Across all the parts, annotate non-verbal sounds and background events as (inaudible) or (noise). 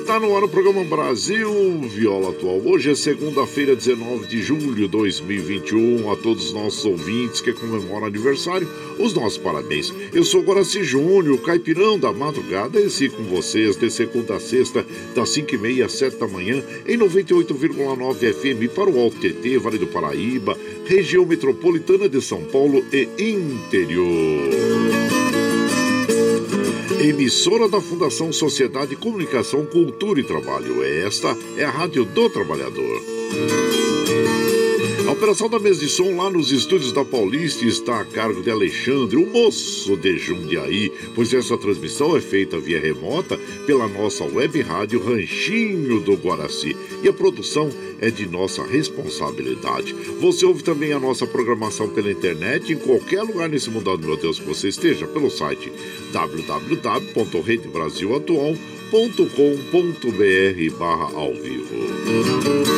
Está no ar o programa Brasil Viola Atual. Hoje é segunda-feira, 19 de julho de 2021. A todos os nossos ouvintes que comemoram aniversário, os nossos parabéns. Eu sou Guaraci Júnior, caipirão da madrugada, esse com vocês de segunda a sexta, das 5h30 às 7 da manhã, em 98,9 FM para o Alto TT, Vale do Paraíba, região metropolitana de São Paulo e interior emissora da Fundação Sociedade, Comunicação, Cultura e Trabalho. Esta é a Rádio do Trabalhador. Operação da mesa de som lá nos estúdios da Paulista está a cargo de Alexandre, o moço de Jundiaí, pois essa transmissão é feita via remota pela nossa web rádio Ranchinho do Guaraci e a produção é de nossa responsabilidade. Você ouve também a nossa programação pela internet em qualquer lugar nesse mundo, meu Deus, que você esteja, pelo site www.redebrasilatual.com.br barra ao vivo.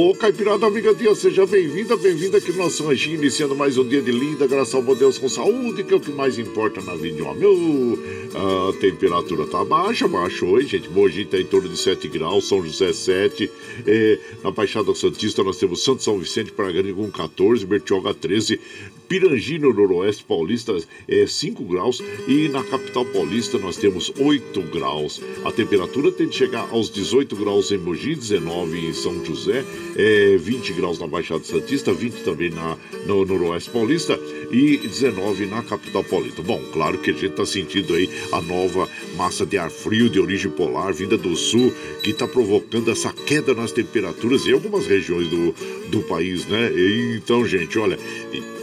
Ô, Caipirada Amiga Dia, seja bem-vinda, bem-vinda aqui no nosso ranchinho, iniciando mais um dia de linda, graças ao bom Deus com saúde, que é o que mais importa na vida de homem. A temperatura tá baixa, baixa hoje, gente. Mogi tá em torno de 7 graus, São José 7. É, na Baixada Santista nós temos Santo São Vicente Paraguani com 14, Bertioga 13, Pirangi no Noroeste Paulista é 5 graus e na capital paulista nós temos 8 graus. A temperatura tem de chegar aos 18 graus em Mogi, 19 em São José, é, 20 graus na Baixada Santista, 20 também na, no Noroeste Paulista e 19 na capital paulista. Bom, claro que a gente está sentindo aí a nova massa de ar frio de origem polar vinda do sul que está provocando essa queda nas temperaturas em algumas regiões do, do país, né? E, então, gente, olha,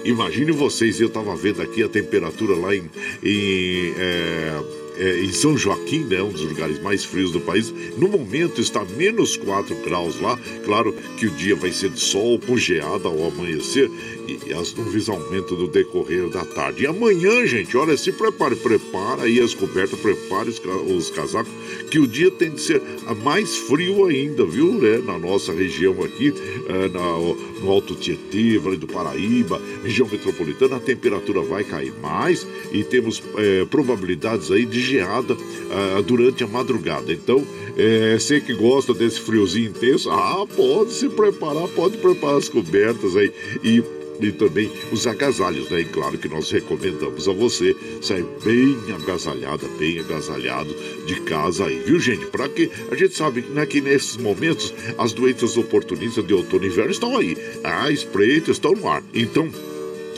imagine vocês, eu estava vendo aqui a temperatura lá em, em é, é, em São Joaquim, né, um dos lugares mais frios do país, no momento está menos 4 graus lá. Claro que o dia vai ser de sol com geada ao amanhecer e as nuvens aumentam no decorrer da tarde. E amanhã, gente, olha, se prepare, prepara aí as cobertas, prepare os, os casacos, que o dia tem de ser mais frio ainda, viu? Né? Na nossa região aqui, é, na, no Alto Tietê, Vale do Paraíba, região metropolitana, a temperatura vai cair mais e temos é, probabilidades aí de geada é, durante a madrugada. Então, é, você que gosta desse friozinho intenso, ah, pode se preparar, pode preparar as cobertas aí e e também os agasalhos, né? E claro que nós recomendamos a você sair bem agasalhada, bem agasalhado de casa aí, viu, gente? Para que a gente sabe né, que nesses momentos as doenças oportunistas de outono e inverno estão aí. Ah, espreitas estão no ar. Então,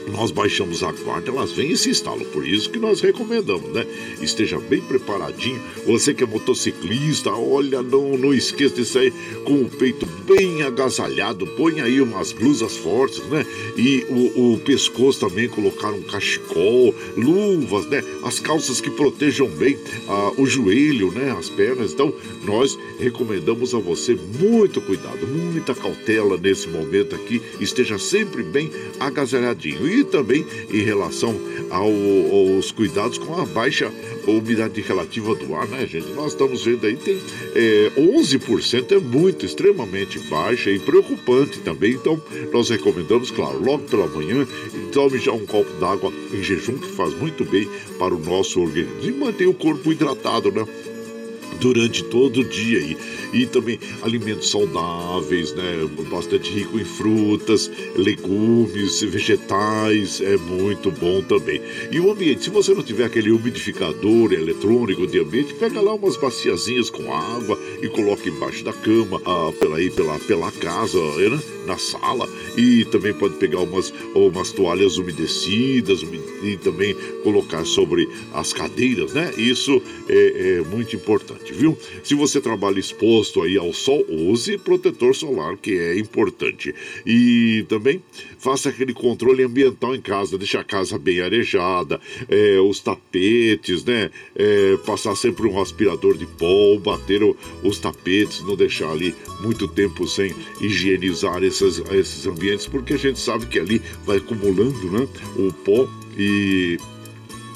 nós baixamos a guarda, elas vêm e se instalam. Por isso que nós recomendamos, né? Esteja bem preparadinho. Você que é motociclista, olha, não, não esqueça de sair com o peito bem agasalhado. Põe aí umas blusas fortes, né? E o, o pescoço também, colocar um cachecol, luvas, né? As calças que protejam bem ah, o joelho, né? As pernas. Então, nós recomendamos a você muito cuidado, muita cautela nesse momento aqui. Esteja sempre bem agasalhadinho. E também em relação ao, aos cuidados com a baixa umidade relativa do ar, né, gente? Nós estamos vendo aí, tem é, 11% é muito, extremamente baixa e preocupante também. Então, nós recomendamos, claro, logo pela manhã, tome já um copo d'água em jejum, que faz muito bem para o nosso organismo. E manter o corpo hidratado, né? Durante todo o dia e, e também alimentos saudáveis, né? Bastante rico em frutas, legumes, vegetais, é muito bom também. E o ambiente, se você não tiver aquele umidificador eletrônico de ambiente, pega lá umas baciazinhas com água e coloca embaixo da cama, ah, pela aí, pela, pela casa, né? na sala e também pode pegar umas, umas toalhas umedecidas e também colocar sobre as cadeiras, né? Isso é, é muito importante, viu? Se você trabalha exposto aí ao sol, use protetor solar, que é importante. E também faça aquele controle ambiental em casa, deixar a casa bem arejada, é, os tapetes, né? É, passar sempre um aspirador de pó, bater o, os tapetes, não deixar ali muito tempo sem higienizar esses, esses ambientes, porque a gente sabe que ali vai acumulando né, o pó e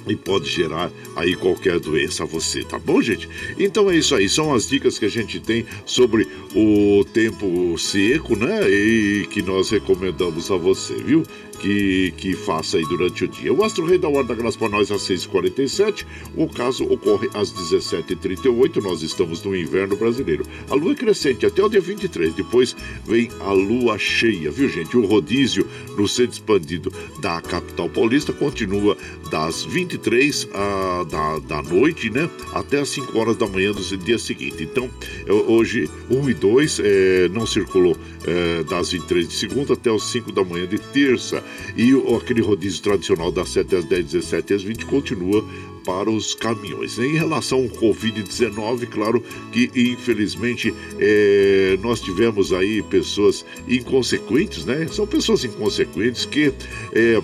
e pode gerar aí qualquer doença a você, tá bom, gente? Então é isso aí, são as dicas que a gente tem sobre o tempo seco, né? E que nós recomendamos a você, viu? Que, que faça aí durante o dia. O Astro Rei da Hora da Graça para nós às 6h47. O caso ocorre às 17h38. Nós estamos no inverno brasileiro. A lua é crescente até o dia 23. Depois vem a lua cheia, viu, gente? O rodízio no centro expandido da capital paulista continua das 23 a, da, da noite, né? Até as 5 horas da manhã do dia seguinte. Então, hoje, 1 e 2 é, não circulou é, das 23 de segunda até as 5 da manhã de terça. E aquele rodízio tradicional das 7 às 10, 17 às 20 continua para os caminhões. Em relação ao Covid-19, claro que infelizmente é, nós tivemos aí pessoas inconsequentes, né? São pessoas inconsequentes que é,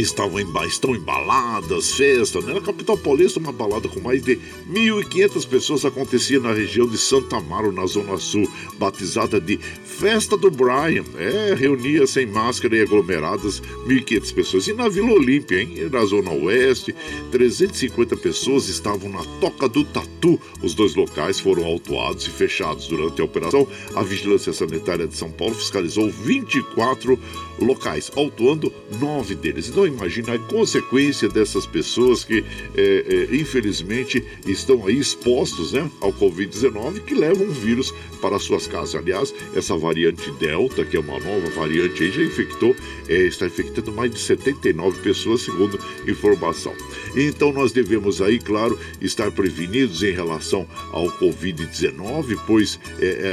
estavam estão embaladas, festa, né? Na capital paulista, uma balada com mais de 1.500 pessoas acontecia na região de Santa Amaro, na Zona Sul, batizada de Festa do Brian. É, reunia sem máscara e aglomeradas 1.500 pessoas. E na Vila Olímpia, hein? Na Zona Oeste, 350 pessoas estavam na Toca do Tatu. Os dois locais foram autuados e fechados durante a operação. A Vigilância Sanitária de São Paulo fiscalizou 24 locais, autuando nove deles. Então imagina a consequência dessas pessoas que é, é, infelizmente estão aí expostos né, ao Covid-19 que levam o vírus para suas casas. Aliás, essa variante Delta, que é uma nova variante, aí, já infectou, é, está infectando mais de 79 pessoas, segundo informação. Então nós devemos aí, claro, estar prevenidos em relação ao Covid-19, pois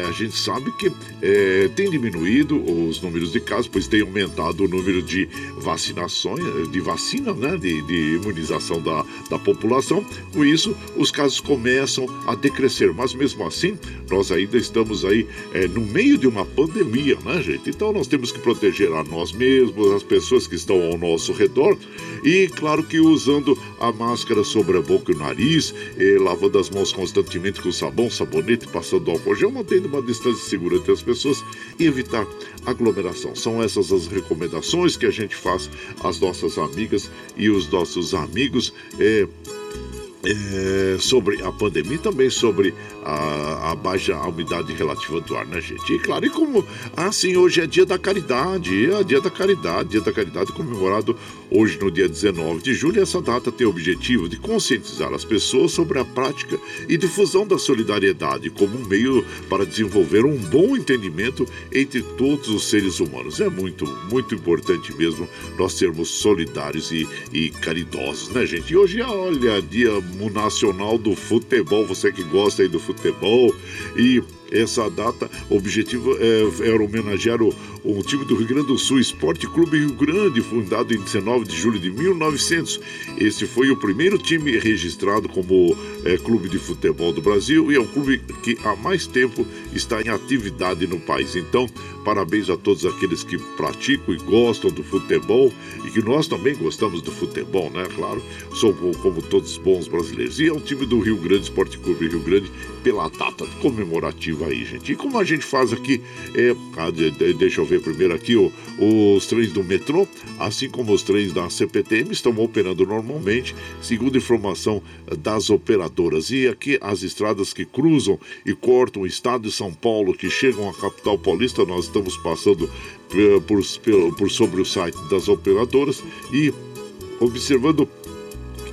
a gente sabe que é, tem diminuído os números de casos, pois tem aumentado o número de vacinações de vacina, né, de, de imunização da, da população. Com isso, os casos começam a decrescer, mas mesmo assim, nós ainda estamos aí é, no meio de uma pandemia, né, gente? Então nós temos que proteger a nós mesmos, as pessoas que estão ao nosso redor e, claro que usando a máscara sobre a boca e o nariz, eh, lavando as mãos constantemente com sabão, sabonete, passando álcool gel, mantendo uma distância segura entre as pessoas e evitar aglomeração. São essas as recomendações que a gente faz às nossas amigas e os nossos amigos. Eh, é, sobre a pandemia e também sobre a, a, baixa umidade relativa do ar, né, gente? E claro, e como assim, hoje é dia da caridade, é dia da caridade, dia da caridade comemorado hoje no dia 19 de julho. Essa data tem o objetivo de conscientizar as pessoas sobre a prática e difusão da solidariedade como um meio para desenvolver um bom entendimento entre todos os seres humanos. É muito, muito importante mesmo nós sermos solidários e, e caridosos, né, gente? E hoje, olha, dia nacional do futebol, você que gosta aí do futebol e essa data, o objetivo é, era homenagear o, o time do Rio Grande do Sul, Esporte Clube Rio Grande, fundado em 19 de julho de 1900. Esse foi o primeiro time registrado como é, clube de futebol do Brasil e é um clube que há mais tempo está em atividade no país. Então, parabéns a todos aqueles que praticam e gostam do futebol e que nós também gostamos do futebol, né? Claro, somos como todos os bons brasileiros. E é um time do Rio Grande, Esporte Clube Rio Grande, pela data comemorativa aí, gente. E como a gente faz aqui, é, ah, deixa eu ver primeiro aqui, ó, os trens do metrô, assim como os trens da CPTM, estão operando normalmente, segundo informação das operadoras. E aqui as estradas que cruzam e cortam o estado de São Paulo, que chegam à capital paulista, nós estamos passando por, por, por sobre o site das operadoras e observando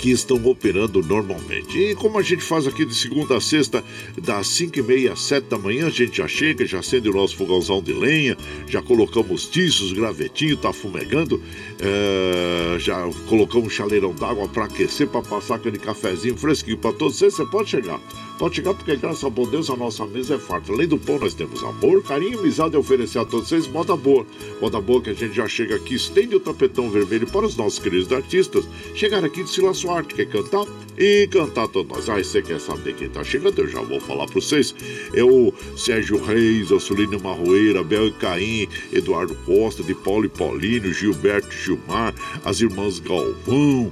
que estão operando normalmente. E como a gente faz aqui de segunda a sexta, das 5 e meia às 7 da manhã, a gente já chega, já acende o nosso fogãozão de lenha, já colocamos tiços, gravetinho, tá fumegando, é, já colocamos um chaleirão d'água para aquecer, para passar aquele cafezinho fresquinho para todos vocês. Você pode chegar. Pode chegar porque, graças a bom Deus, a nossa mesa é farta. Além do pão, nós temos amor, carinho amizade a oferecer a todos vocês. Moda boa. Moda boa que a gente já chega aqui, estende o tapetão vermelho para os nossos queridos artistas chegar aqui de sua arte, quer cantar? E cantar todos nós. Ah, você quer saber quem tá chegando? Eu já vou falar para vocês. É o Sérgio Reis, a Sulina Marroeira, Bel e Caim, Eduardo Costa, de Paulo e Paulino, Gilberto Gilmar, as irmãs Galvão,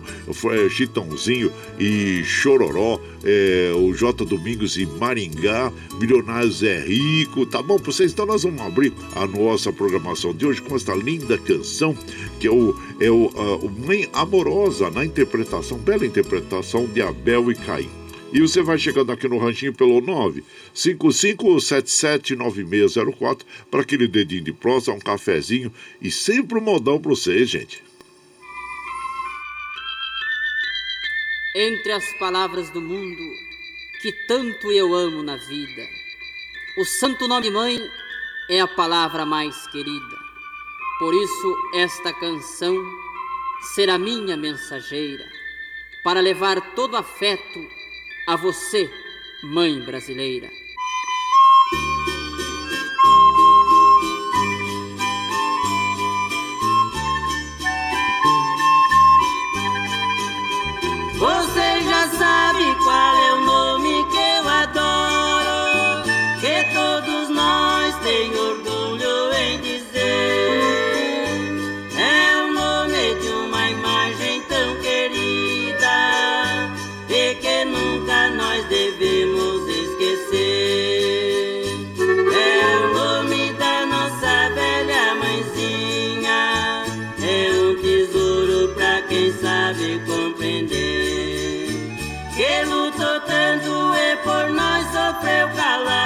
Chitãozinho e Chororó, é, o J. Domingos e Maringá, Milionários é Rico, tá bom para vocês? Então nós vamos abrir a nossa programação de hoje com essa linda canção que é o, é o, a, Mãe Amorosa na interpretação, bela interpretação de Abel e Caim. E você vai chegando aqui no ranchinho pelo 955779604 para aquele dedinho de prosa, um cafezinho e sempre um modão para vocês, gente. Entre as palavras do mundo que tanto eu amo na vida, o santo nome mãe é a palavra mais querida. Por isso, esta canção será minha mensageira para levar todo afeto a você, mãe brasileira. Você já sabe qual é o nome que eu adoro, nós sofreu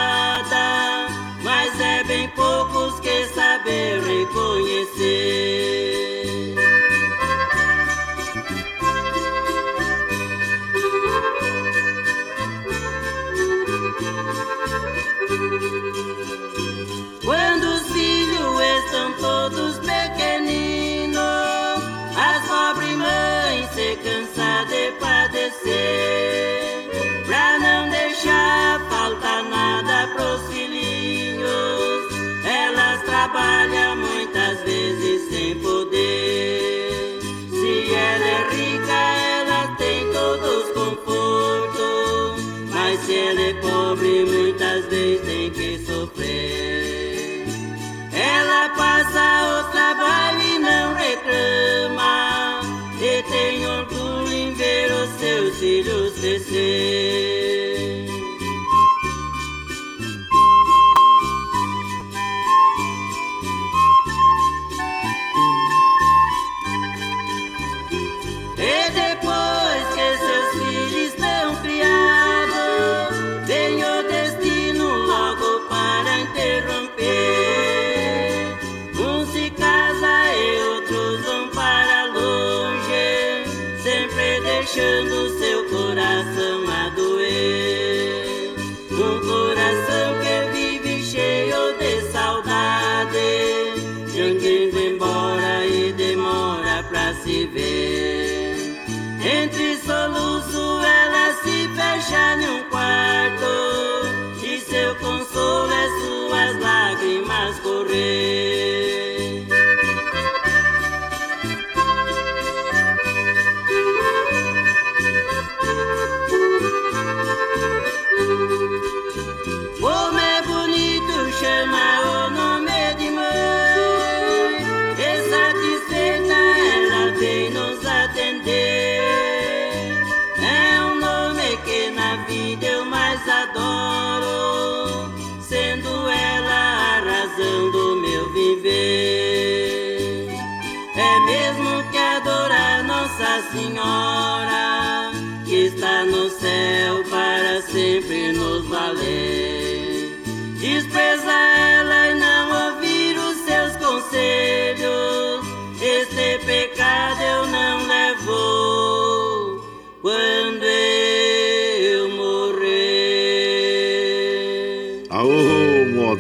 nos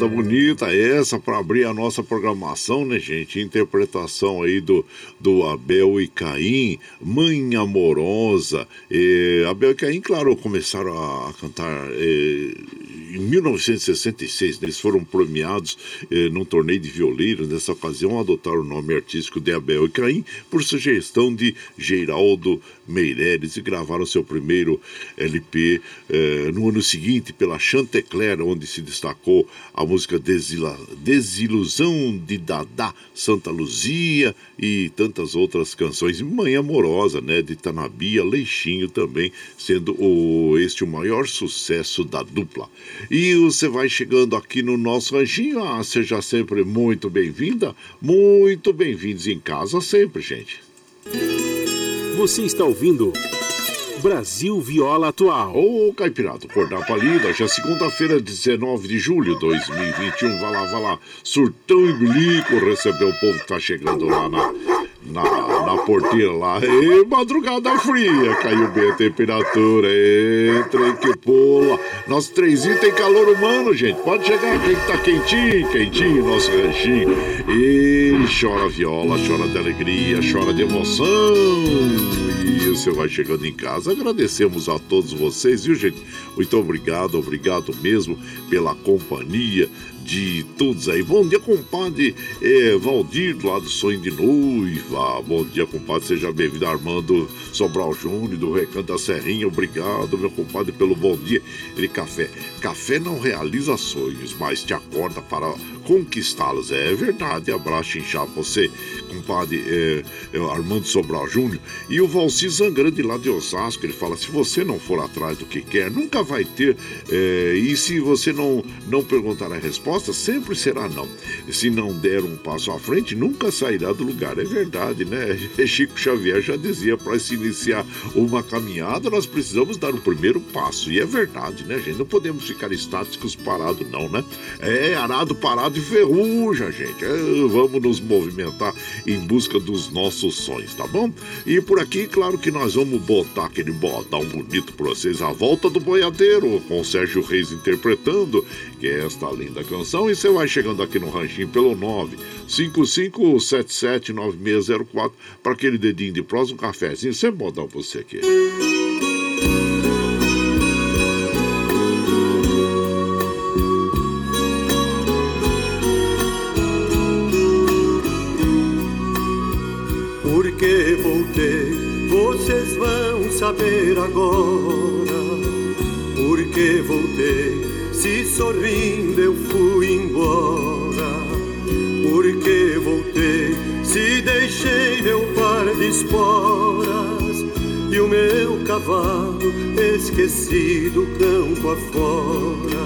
moda bonita essa para abrir a nossa programação, né, gente? Interpretação aí do, do Abel e Caim, Mãe Amorosa. E Abel e Caim, claro, começaram a, a cantar eh, em 1966. né? Eles foram premiados eh, num torneio de violeiros. Nessa ocasião, adotaram o nome artístico de Abel e Caim por sugestão de Geraldo Meireles e gravaram seu primeiro LP eh, no ano seguinte pela Chantecler, onde se destacou a música Desila- Desilusão de Dadá, Santa Luzia e tantas outras canções. Mãe Amorosa, né, de Tanabia, Leixinho também, sendo o, este o maior sucesso da dupla. E você vai chegando aqui no nosso ranchinho, ah, seja sempre muito bem-vinda, muito bem-vindos em casa sempre, gente. Você está ouvindo Brasil Viola Atual. Ô, Caipirado, acordar pra lida, já é segunda-feira, 19 de julho de 2021. Vai lá, vai lá. Surtão e bilico receber o povo que tá chegando lá na, na, na porteira lá. E madrugada fria, caiu bem a temperatura. Entra que pula. Nosso trenzinho tem calor humano, gente. Pode chegar, quem tá quentinho, quentinho, nosso ranchinho. E chora viola, chora de alegria, chora de emoção. E você vai chegando em casa. Agradecemos a todos vocês, viu, gente? Muito obrigado, obrigado mesmo pela companhia de todos aí. Bom dia, compadre é, Valdir, lá do Sonho de Noiva. Bom dia, compadre. Seja bem-vindo, Armando Sobral Júnior, do Recanto da Serrinha. Obrigado, meu compadre, pelo bom dia. Ele, café. Café não realiza sonhos, mas te acorda para conquistá-los. É verdade. Abraço inchado você, compadre é, é, Armando Sobral Júnior. E o Valci Zangrande, lá de Osasco, ele fala: se você não for atrás do que quer, nunca vai ter. é, e se você não, não perguntar a resposta, sempre será não. Se não der um passo à frente, nunca sairá do lugar. É verdade, né? (laughs) Chico Xavier já dizia: para se iniciar uma caminhada, nós precisamos dar o primeiro passo. E é verdade, né, gente? Não podemos ficar estáticos parados, não, né? É arado parado e ferruja, gente. É, vamos nos movimentar em busca dos nossos sonhos, tá bom? E por aqui, claro que nós vamos botar aquele bodão bonito pra vocês, A Volta do Boiadeiro, com o Sérgio Reis interpretando, que é esta linda canção. E você vai chegando aqui no ranchinho pelo 955779604 para aquele dedinho de um cafezinho. Sempre bodão pra você aqui. Cavalo esquecido campo afora.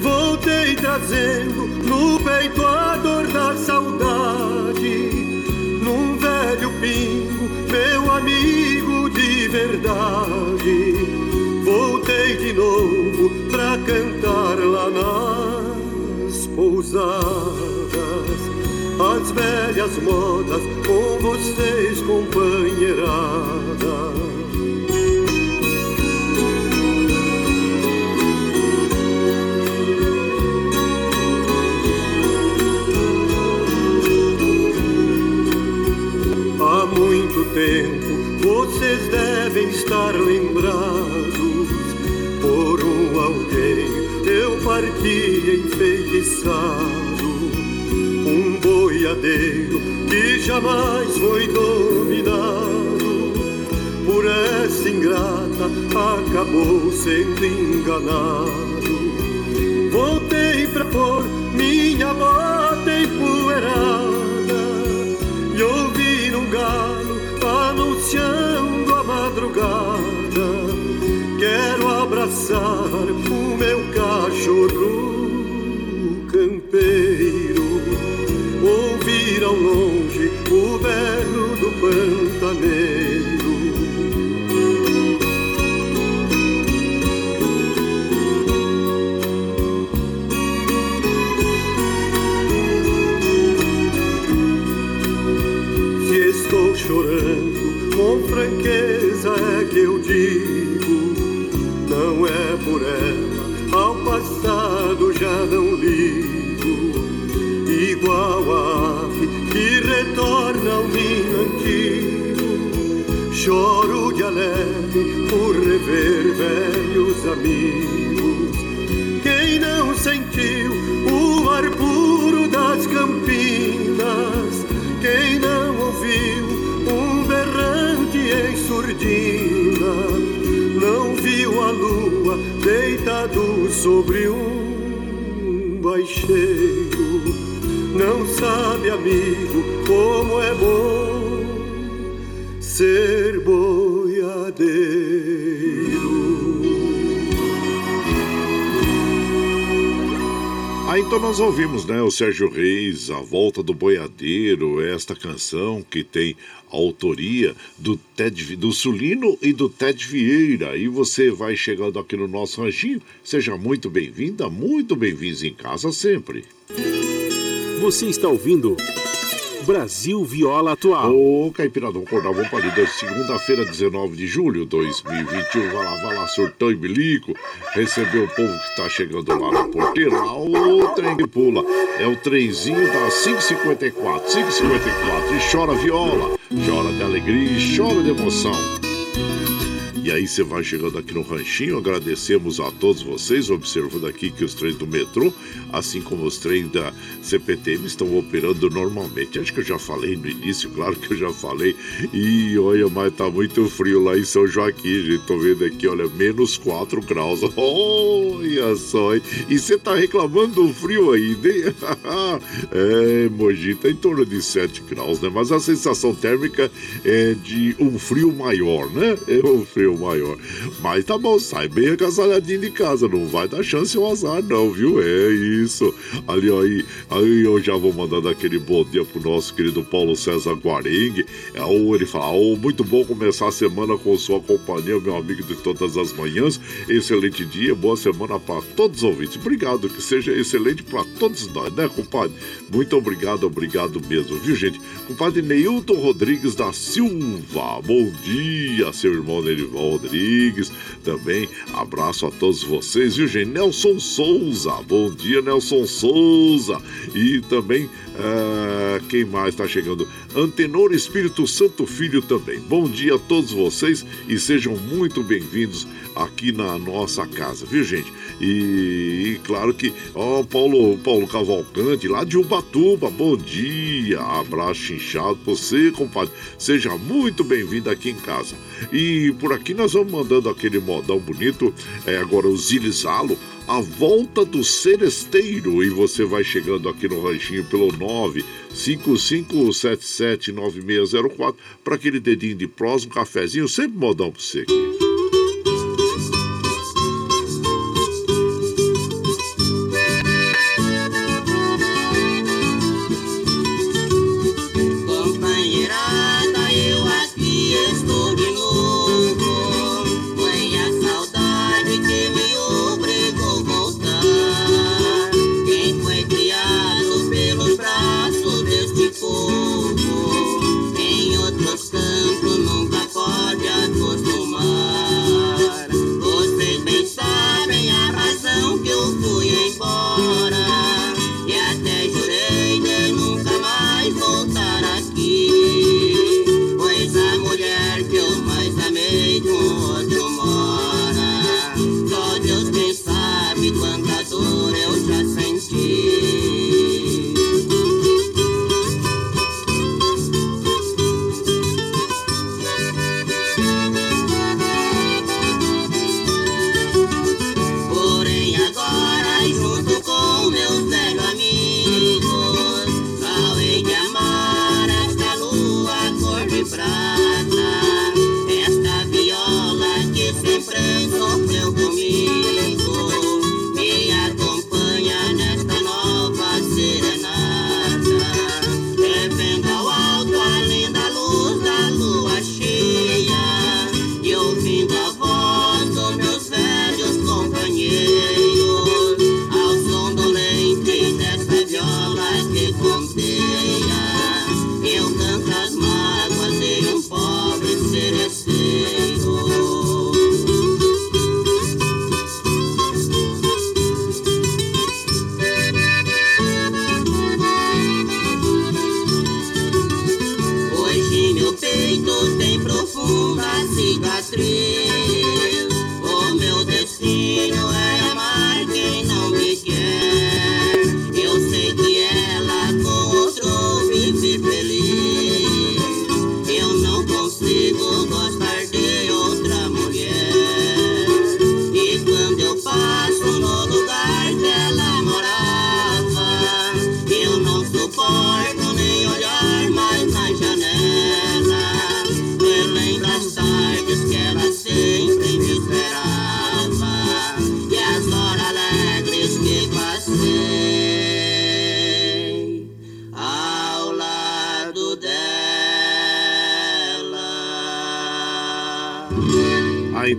Voltei trazendo no peito a dor da saudade, num velho pingo, meu amigo de verdade. Voltei de novo pra cantar lá nas pousadas as velhas modas com vocês, companheirada. Muito tempo vocês devem estar lembrados. Por um alguém eu parti enfeitiçado. Boiadeiro que jamais foi dominado. Por essa ingrata, acabou sendo enganado. Voltei pra pôr minha bota empoeirada meu cachorro antigo. Choro de alegre por rever velhos amigos. Quem não sentiu o ar puro das campinas? Quem não ouviu um berrante em surdina? Não viu a lua deitado sobre um baixeiro não sabe, amigo, como é bom ser boiadeiro. Ah, então nós ouvimos, né, o Sérgio Reis, A Volta do Boiadeiro, esta canção que tem autoria do Ted, do Sulino e do Ted Vieira. E você vai chegando aqui no nosso ranchinho, seja muito bem-vinda, muito bem-vindos em casa sempre. Você está ouvindo Brasil Viola Atual. Ô, Caipiradão Cordavam Palida, segunda-feira, 19 de julho de 2021. Vai lá, vai lá, surtão e bilico. Recebeu o povo que tá chegando lá na porteira. O trem que pula. É o trenzinho da 554. 554. E chora viola. Chora de alegria e chora de emoção. E aí você vai chegando aqui no ranchinho, agradecemos a todos vocês, observando aqui que os trens do metrô, assim como os trens da CPTM, estão operando normalmente. Acho que eu já falei no início, claro que eu já falei. E olha, mas tá muito frio lá em São Joaquim, gente. Tô vendo aqui, olha, menos 4 graus. (laughs) Olha só, hein? E você tá reclamando do frio ainda, hein? (laughs) é, Mogi, tá em torno de 7 graus, né? Mas a sensação térmica é de um frio maior, né? É um frio maior. Mas tá bom, sai bem agasalhadinho de casa, não vai dar chance ao azar, não, viu? É isso. Ali, aí, aí eu já vou mandando aquele bom dia pro nosso querido Paulo César Guarengue. É, ele fala, oh, muito bom começar a semana com sua companhia, meu amigo de todas as manhãs. Excelente dia, boa semana para todos os ouvintes. Obrigado, que seja excelente para todos nós, né, compadre? Muito obrigado, obrigado mesmo, viu, gente? Compadre Neilton Rodrigues da Silva, bom dia, seu irmão Nerival. Rodrigues, também abraço a todos vocês, viu, gente? Nelson Souza, bom dia, Nelson Souza. E também, uh, quem mais está chegando? Antenor Espírito Santo Filho também. Bom dia a todos vocês e sejam muito bem-vindos aqui na nossa casa, viu, gente? E, e claro que, ó, Paulo, Paulo Cavalcante, lá de Ubatuba, bom dia, abraço inchado pra você, compadre. Seja muito bem-vindo aqui em casa. E por aqui nós vamos mandando aquele modão bonito, é agora o Zilizalo, A Volta do Seresteiro. E você vai chegando aqui no ranchinho pelo 955779604 para aquele dedinho de prós, um cafezinho, sempre modão para você aqui.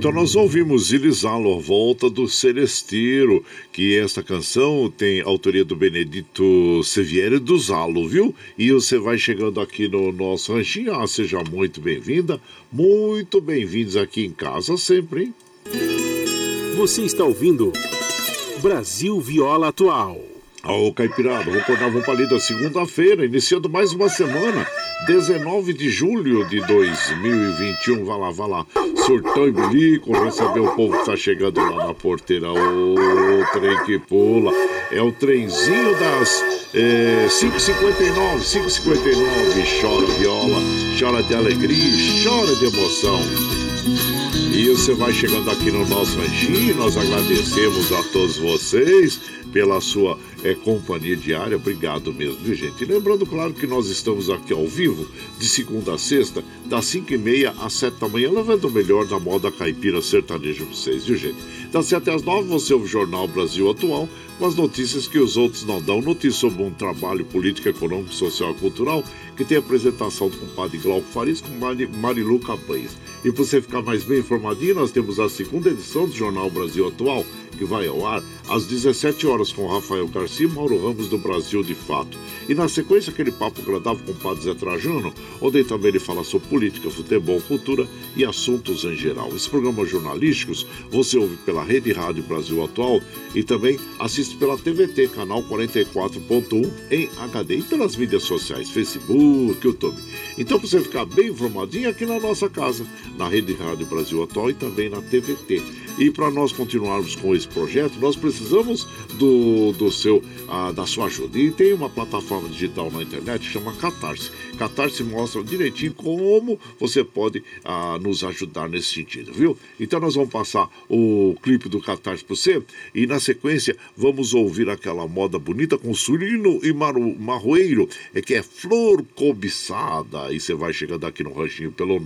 Então nós ouvimos Ilisalo, Volta do Celesteiro, que esta canção tem autoria do Benedito Sevieri do Zalo, viu? E você vai chegando aqui no nosso ranchinho, ah, seja muito bem-vinda, muito bem-vindos aqui em casa sempre, hein? Você está ouvindo Brasil Viola Atual. Ô, Caipirada, vou acordar, vou para da segunda-feira, iniciando mais uma semana 19 de julho de 2021. Vai lá, vai lá. Surtão e bilico, receber o povo que tá chegando lá na porteira. O trem que pula. É o trenzinho das é, 5h59, 5h59. Chora viola, chora de alegria, chora de emoção. E você vai chegando aqui no nosso ranchinho. Nós agradecemos a todos vocês pela sua é, companhia diária. Obrigado mesmo, viu, gente? E lembrando, claro, que nós estamos aqui ao vivo, de segunda a sexta, das 5 e meia às 7 da manhã, levando o melhor da moda caipira sertaneja para vocês, viu, gente? Das 7 às 9 você ouve o Jornal Brasil Atual, com as notícias que os outros não dão. Notícias sobre um trabalho político, econômico, social e cultural, que tem a apresentação do compadre Glauco Faris com Marilu Cabanhas. E para você ficar mais bem informadinho, nós temos a segunda edição do Jornal Brasil Atual, que vai ao ar às 17 horas com Rafael Garcia e Mauro Ramos do Brasil de Fato. E na sequência, aquele papo agradável com o Padre Zé Trajano, onde também ele fala sobre política, futebol, cultura e assuntos em geral. Esses programas jornalísticos você ouve pela Rede Rádio Brasil Atual e também assiste pela TVT, canal 44.1 em HD e pelas mídias sociais, Facebook, YouTube. Então, para você ficar bem informadinho aqui na nossa casa, na Rede Rádio Brasil Atual e também na TVT. E para nós continuarmos com esse projeto, nós precisamos precisamos do, do seu, ah, da sua ajuda. E tem uma plataforma digital na internet que chama Catarse. Catarse mostra direitinho como você pode ah, nos ajudar nesse sentido, viu? Então nós vamos passar o clipe do Catarse para você e na sequência vamos ouvir aquela moda bonita com surino e maru, marroeiro, é que é flor cobiçada. E você vai chegando aqui no ranchinho pelo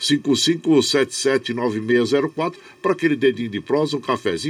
955779604 para aquele dedinho de prosa, um cafezinho,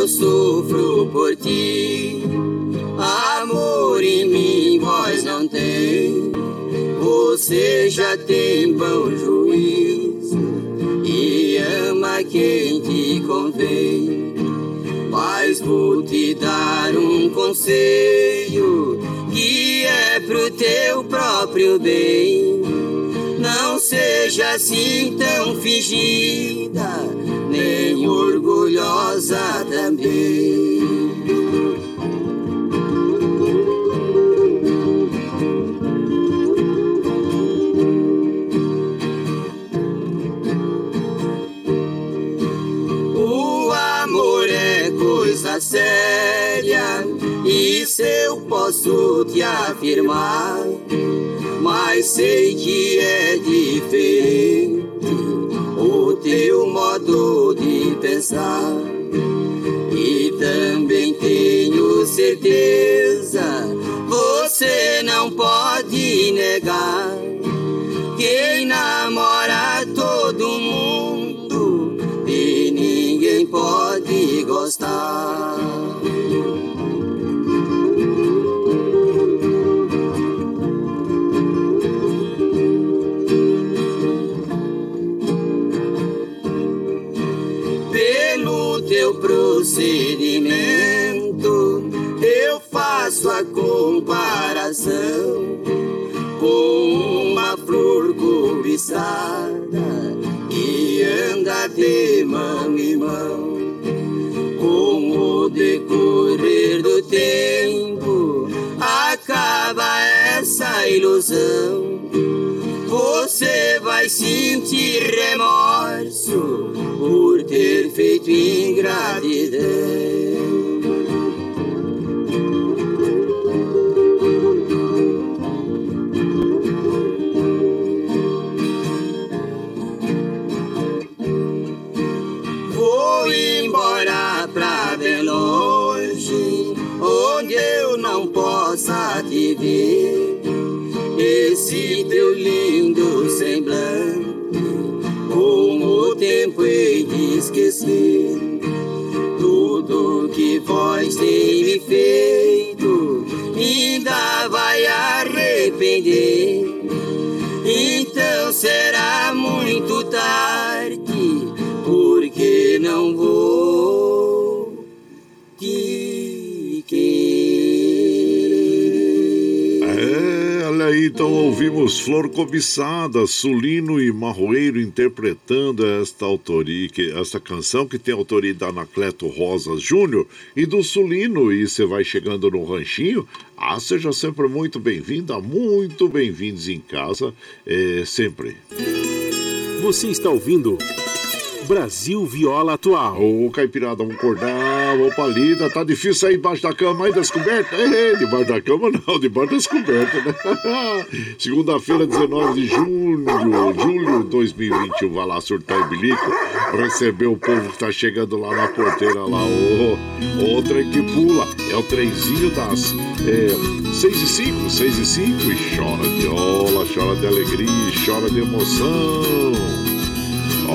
Eu sofro por ti Amor em mim vós não tem, você já tem bom juízo e ama quem te convém. Mas vou te dar um conselho que é pro teu próprio bem. Não seja assim tão fingida, nem orgulhosa também. coisa séria, isso eu posso te afirmar. Mas sei que é diferente o teu modo de pensar. E também tenho certeza, você não pode negar. Quem namora todo mundo e ninguém pode gostar. Procedimento, eu faço a comparação com uma flor cobiçada que anda de mão em mão. Com o decorrer do tempo, acaba essa ilusão. Você vai sentir remorso por ter feito ingratidão. possa tudo que vós tem me feito, ainda vai arrepender. Então será muito tarde, porque não vou aí, então ouvimos Flor Cobiçada, Sulino e Marroeiro interpretando esta autoria, que, esta canção que tem autoria da Anacleto Rosas Júnior e do Sulino. E você vai chegando no ranchinho. Ah, seja sempre muito bem-vinda, muito bem-vindos em casa, é, sempre. Você está ouvindo Brasil Viola Atual. Ô, Caipirada, vamos acordar, vamos pra lida. Tá difícil sair embaixo da cama aí descoberta? É, debaixo da cama não, debaixo das cobertas, né? (laughs) Segunda-feira, 19 de junho, julho de 2021. Vai lá surtar em bilico, receber o povo que tá chegando lá na porteira lá. Ô, ô trem que pula, é o trenzinho das é, 6 e 5, 6 e 5 e chora viola, chora de alegria, chora de emoção.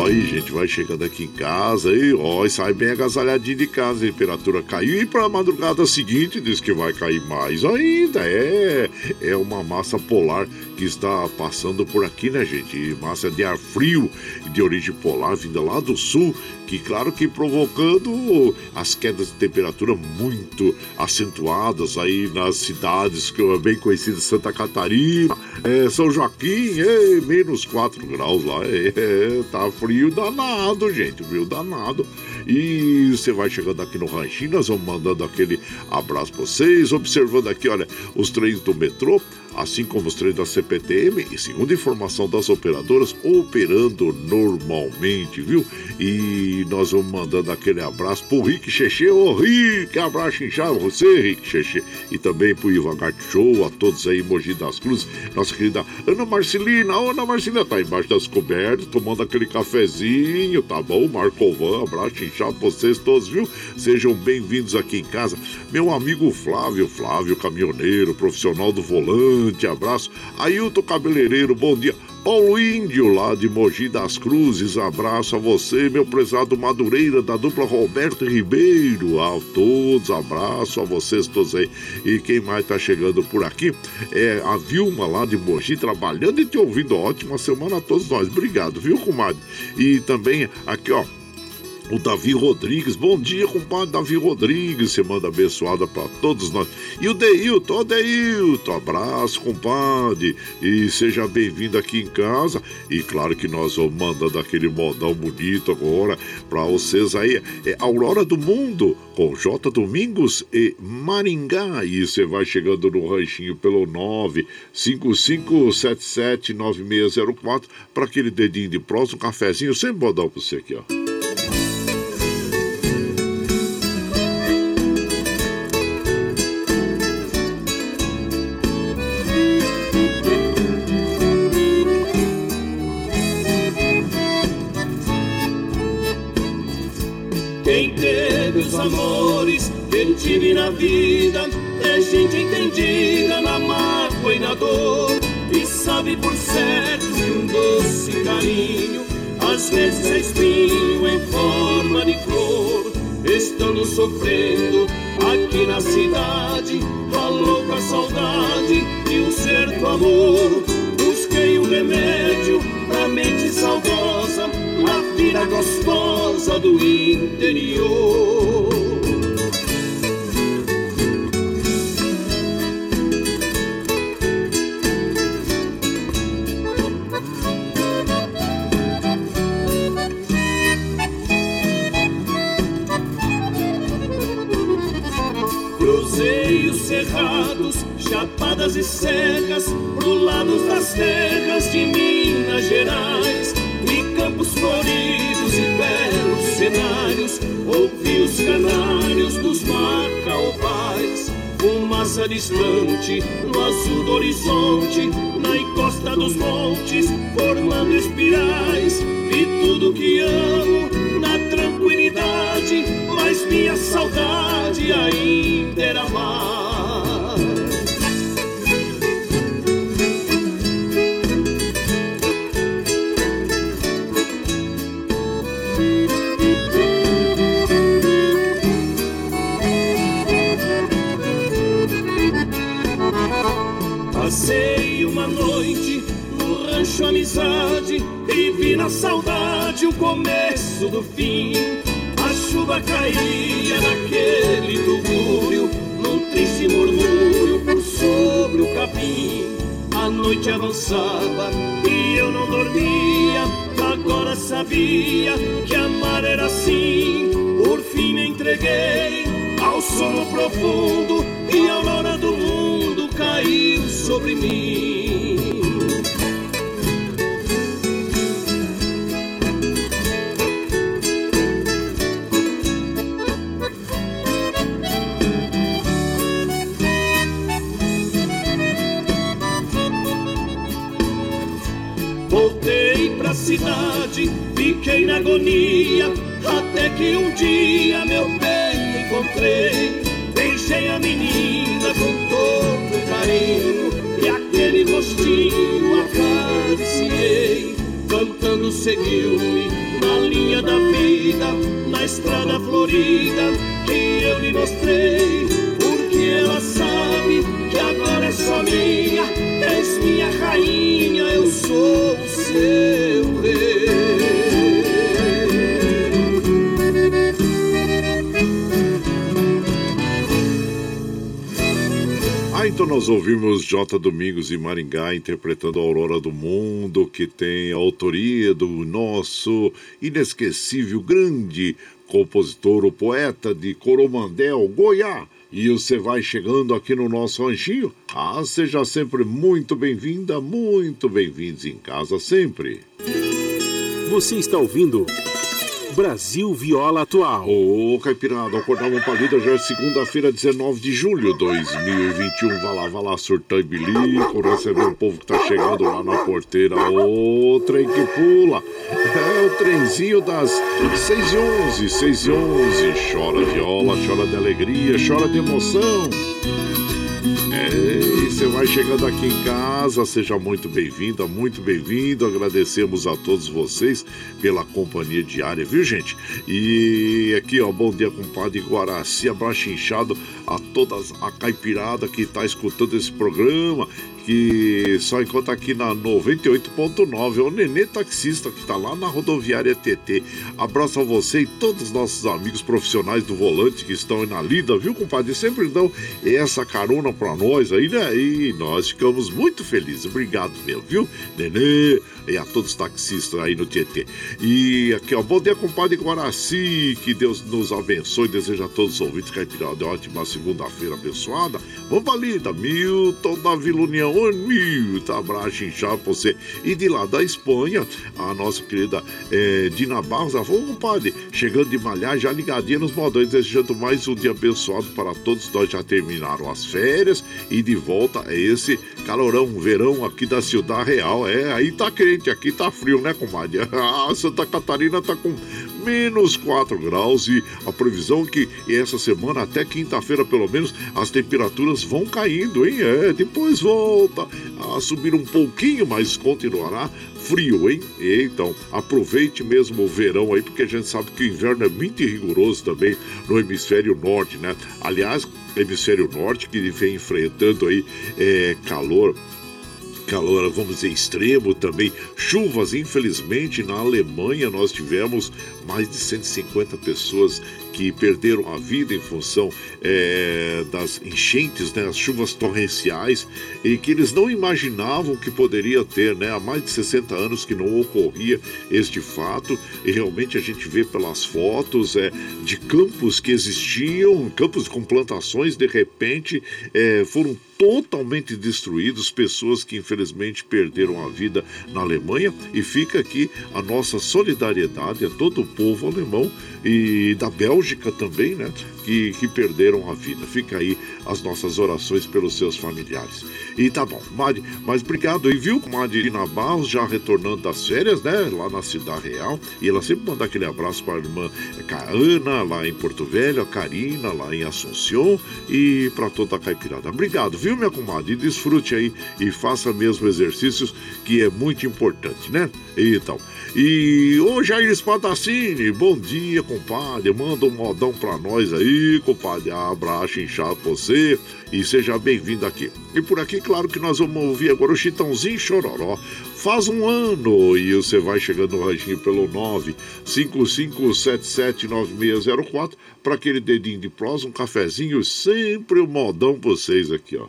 Aí, gente, vai chegando aqui em casa e ó, sai bem agasalhadinho de casa. A temperatura caiu e para a madrugada seguinte diz que vai cair mais ainda. É, é uma massa polar que está passando por aqui, né, gente? Massa de ar frio de origem polar vinda lá do sul, que claro que provocando as quedas de temperatura muito acentuadas aí nas cidades que é bem conhecidas Santa Catarina, é, São Joaquim, é, menos 4 graus lá, é, (laughs) tá frio danado, gente, frio danado. E você vai chegando aqui no Ranchinho, nós vamos mandando aquele abraço pra vocês, observando aqui, olha, os trens do metrô assim como os trens da CPTM e, segundo informação das operadoras, operando normalmente, viu? E nós vamos mandando aquele abraço pro Rick Cheche. Ô, Rick, abraço inchado você, Rick Cheche. E também pro Ivan Show, a todos aí, Mogi das Cruzes, nossa querida Ana Marcelina. Ana Marcelina, tá embaixo das cobertas, tomando aquele cafezinho, tá bom? Marcovan, abraço inchado pra vocês todos, viu? Sejam bem-vindos aqui em casa. Meu amigo Flávio, Flávio, caminhoneiro, profissional do volante grande abraço. Ailton Cabeleireiro, bom dia. Paulo Índio, lá de Mogi das Cruzes, abraço a você, meu prezado Madureira, da dupla Roberto Ribeiro. A todos, abraço a vocês todos aí. E quem mais tá chegando por aqui é a Vilma, lá de Mogi, trabalhando e te ouvindo. Ótima semana a todos nós. Obrigado, viu, comadre? E também aqui, ó o Davi Rodrigues. Bom dia, compadre Davi Rodrigues. Semana abençoada para todos nós. E o Deilton, o Deilton. Abraço, compadre. E seja bem-vindo aqui em casa. E claro que nós vamos mandando aquele modão bonito agora para vocês aí. É Aurora do Mundo, com J Domingos e Maringá. E você vai chegando no ranchinho pelo 955779604 para aquele dedinho de próximo, um cafezinho. Sem modão para você aqui, ó. Tive na vida é gente entendida na mágoa e na dor e sabe por certo que um doce carinho às vezes é espinho em forma de flor estando sofrendo aqui na cidade a louca saudade de um certo amor busquei um remédio pra mente saudosa a vida gostosa do interior. Cerrados, chapadas e serras, pro lado das terras de Minas Gerais, e campos floridos ouvi os canários dos macaubais, fumaça distante no azul do horizonte, na encosta dos montes, formando espirais, vi tudo que amo na tranquilidade, mas minha saudade ainda era mais. fool. Domingos e Maringá interpretando a Aurora do Mundo, que tem a autoria do nosso inesquecível, grande compositor, o poeta de Coromandel, Goiás. E você vai chegando aqui no nosso ranchinho? Ah, seja sempre muito bem-vinda, muito bem-vindos em casa sempre. Você está ouvindo Brasil Viola Atual. Ô, Caipirada, acordava palida já é segunda-feira, 19 de julho de 2021. Vai lá, vai lá, surtar e bilico, receber o povo que tá chegando lá na porteira. Ô, trem que pula. É o trenzinho das 6 e 11, 6 e 11. Chora viola, chora de alegria, chora de emoção. É, você vai chegando aqui em casa, seja muito bem-vinda, muito bem-vindo. Agradecemos a todos vocês pela companhia diária, viu, gente? E aqui, ó, bom dia, compadre Guaraci, abraço inchado a todas a caipirada que está escutando esse programa que só encontra aqui na 98.9. É o Nenê Taxista, que está lá na rodoviária TT. Abraço a você e todos os nossos amigos profissionais do volante que estão aí na lida, viu, compadre? Sempre dão essa carona para nós aí, né? E nós ficamos muito felizes. Obrigado mesmo, viu? Nenê e a todos os taxistas aí no Tietê. E aqui, ó, bom dia, compadre Guaraci. Que Deus nos abençoe. Desejo a todos os ouvintes caipirada ótima segunda-feira abençoada. Vamos pra lida, Milton da Vila União. Ô, Milton, abraço pra você. E de lá da Espanha, a nossa querida é, Dina Barros, falou, compadre, chegando de malhar, já ligadinha nos modões, desejando mais um dia abençoado para todos. Nós já terminaram as férias e de volta é esse calorão, verão aqui da Cidade Real. É, aí tá quente, aqui tá frio, né, comadre? (laughs) Ah, Santa Catarina tá com menos 4 graus e a previsão é que essa semana, até quinta-feira pelo menos, as temperaturas vão caindo, hein? É, depois volta a subir um pouquinho, mas continuará frio, hein? Então, aproveite mesmo o verão aí, porque a gente sabe que o inverno é muito rigoroso também no hemisfério norte, né? Aliás, hemisfério norte que vem enfrentando aí é, calor calor, vamos dizer, extremo também. Chuvas, infelizmente, na Alemanha nós tivemos mais de 150 pessoas que perderam a vida em função é, das enchentes, né, as chuvas torrenciais, e que eles não imaginavam que poderia ter, né, há mais de 60 anos que não ocorria este fato, e realmente a gente vê pelas fotos é, de campos que existiam, campos com plantações, de repente é, foram totalmente destruídos, pessoas que infelizmente perderam a vida na Alemanha, e fica aqui a nossa solidariedade a todo o povo alemão e da Bélgica também, né? Que, que perderam a vida. Fica aí as nossas orações pelos seus familiares. E tá bom, Mari, mas obrigado. E viu, Marina Barros já retornando das férias, né? Lá na Cidade Real. E ela sempre manda aquele abraço para a irmã Ana, lá em Porto Velho, a Karina, lá em Assunção, e para toda a caipirada. Obrigado, viu, minha comadre? E desfrute aí e faça mesmo exercícios, que é muito importante, né? Então. E ô Jair Espadacini, bom dia, compadre. Manda um modão pra nós aí, compadre. Abraço, inchado você e seja bem-vindo aqui. E por aqui, claro que nós vamos ouvir agora o Chitãozinho Chororó. Faz um ano e você vai chegando no ranchinho pelo 955779604 para aquele dedinho de prosa, um cafezinho, sempre um modão pra vocês aqui, ó.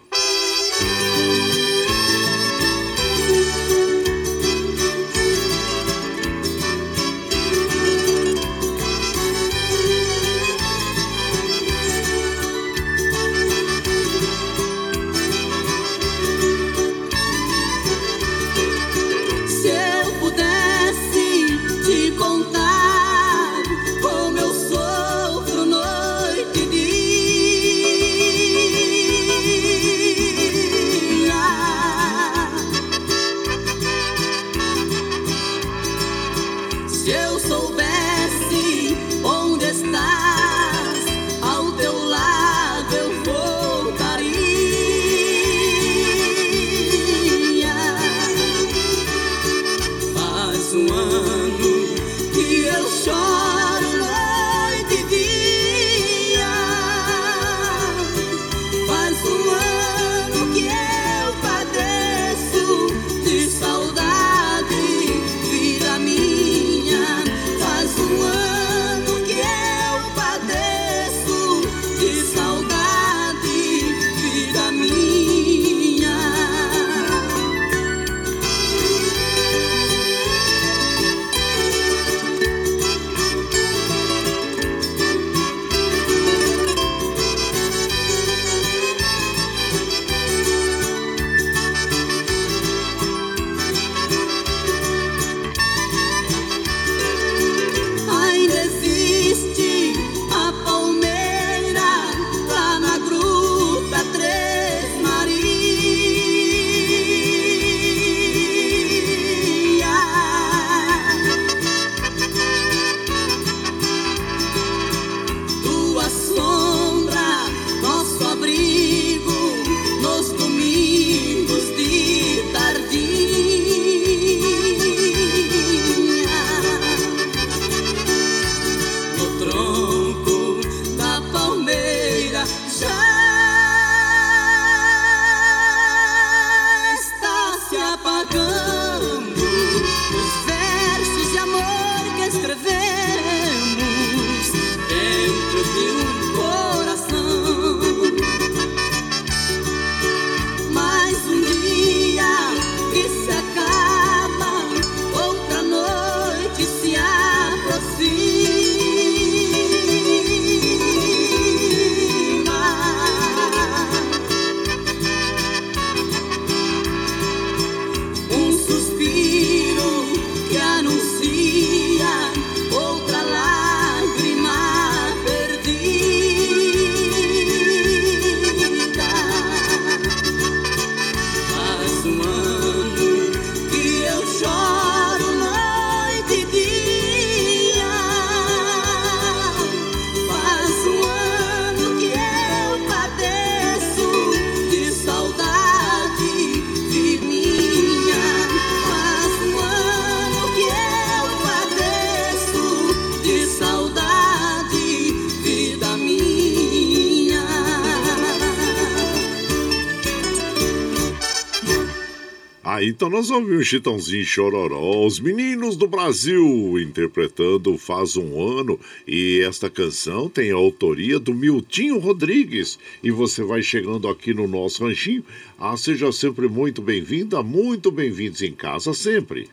Então nós ouvimos Chitãozinho Chororó, os meninos do Brasil interpretando Faz um Ano. E esta canção tem a autoria do Miltinho Rodrigues. E você vai chegando aqui no nosso ranchinho. Ah, seja sempre muito bem-vinda, muito bem-vindos em casa sempre.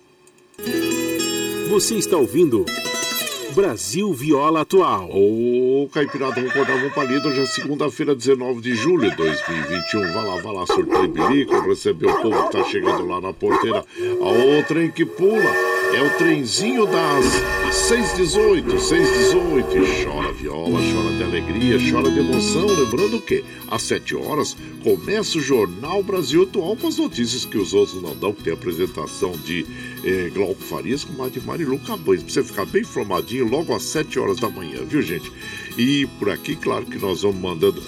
Você está ouvindo. Brasil Viola Atual. Ô, Caipirada, acordar um palito. Hoje é segunda-feira, 19 de julho de 2021. Vai lá, vai lá, sorteio bilico, receber o povo que tá chegando lá na porteira. A outra em que pula. É o trenzinho das 618, 618. Chora viola, chora de alegria, chora de emoção. Lembrando que às 7 horas começa o Jornal Brasil Atual com as notícias que os outros não dão, que tem a apresentação de eh, Glauco Farias com de Marilu Cabanes. Pra você ficar bem informadinho logo às 7 horas da manhã, viu gente? E por aqui, claro que nós vamos mandando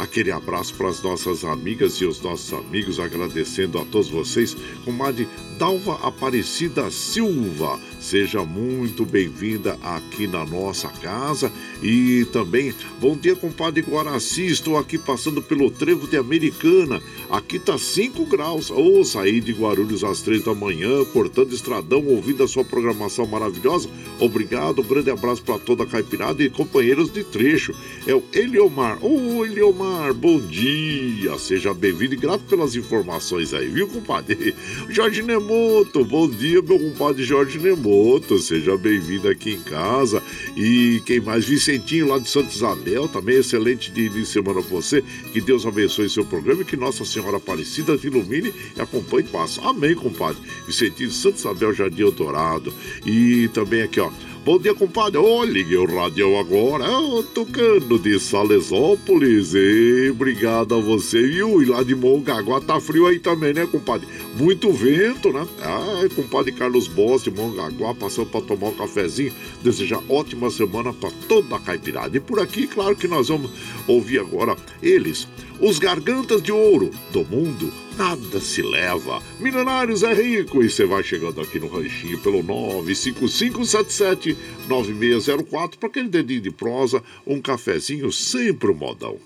aquele abraço para as nossas amigas e os nossos amigos, agradecendo a todos vocês, com de Dalva Aparecida Silva. Seja muito bem-vinda aqui na nossa casa e também bom dia, compadre Guaraci. Estou aqui passando pelo trevo de Americana. Aqui tá 5 graus. Ou oh, saí de Guarulhos às 3 da manhã, cortando estradão, ouvindo a sua programação maravilhosa. Obrigado, um grande abraço para toda a caipirada e companheiros de trecho. É o Eliomar. Ô, oh, Eliomar, bom dia. Seja bem-vindo e grato pelas informações aí, viu, compadre? (laughs) Jorge Nemo Nemoto. Bom dia, meu compadre Jorge Nemoto. Seja bem-vindo aqui em casa. E quem mais? Vicentinho lá de Santa Isabel. Também excelente dia de semana para você. Que Deus abençoe seu programa e que Nossa Senhora Aparecida te ilumine e acompanhe e passe. Amém, compadre. Vicentinho Santa Isabel, Jardim Eldorado. E também aqui, ó. Bom dia, compadre. Liguei o rádio agora. Tocando de Salesópolis. E obrigado a você, viu? E lá de Mongaguá tá frio aí também, né, compadre? Muito vento, né? Ah, compadre Carlos Boss de Mongaguá passou para tomar um cafezinho. Desejar ótima semana para toda a caipirada. E por aqui, claro que nós vamos ouvir agora eles, os gargantas de ouro do mundo nada se leva. Milionários é rico e você vai chegando aqui no ranchinho pelo 955779604 para aquele dedinho de prosa, um cafezinho sempre modão.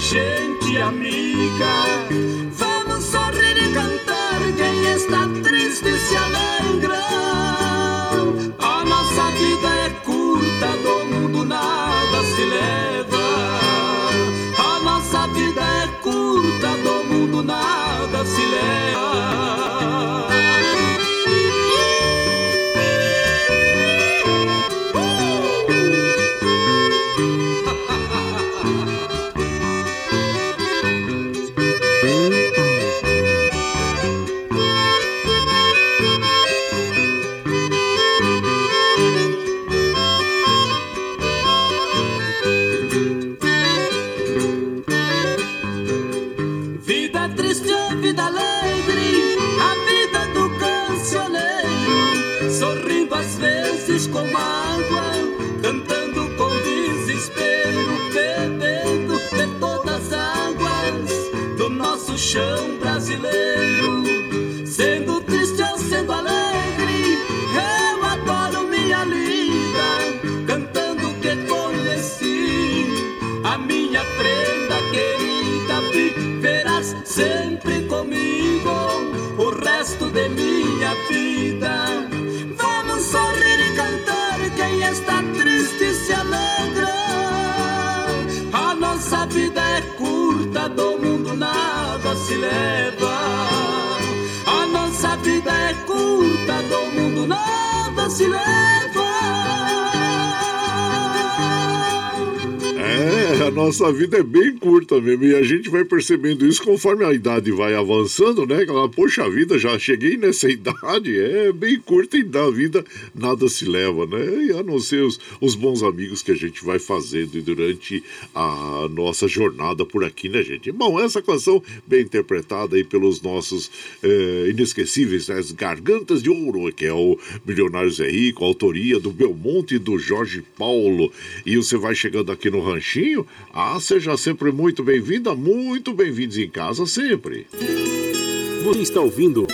Gente amiga silence. Nossa vida é bem curta mesmo. E a gente vai percebendo isso conforme a idade vai avançando, né? Ela, Poxa vida, já cheguei nessa (laughs) idade, é bem curta e da vida nada se leva, né? E a não ser os, os bons amigos que a gente vai fazendo durante a nossa jornada por aqui, né, gente? Bom, essa canção bem interpretada aí pelos nossos é, inesquecíveis, né? As Gargantas de Ouro, que é o Milionário Zé Rico, autoria do Belmonte e do Jorge Paulo. E você vai chegando aqui no Ranchinho, ah, seja sempre muito bem-vinda, muito bem-vindos em casa sempre. Você está ouvindo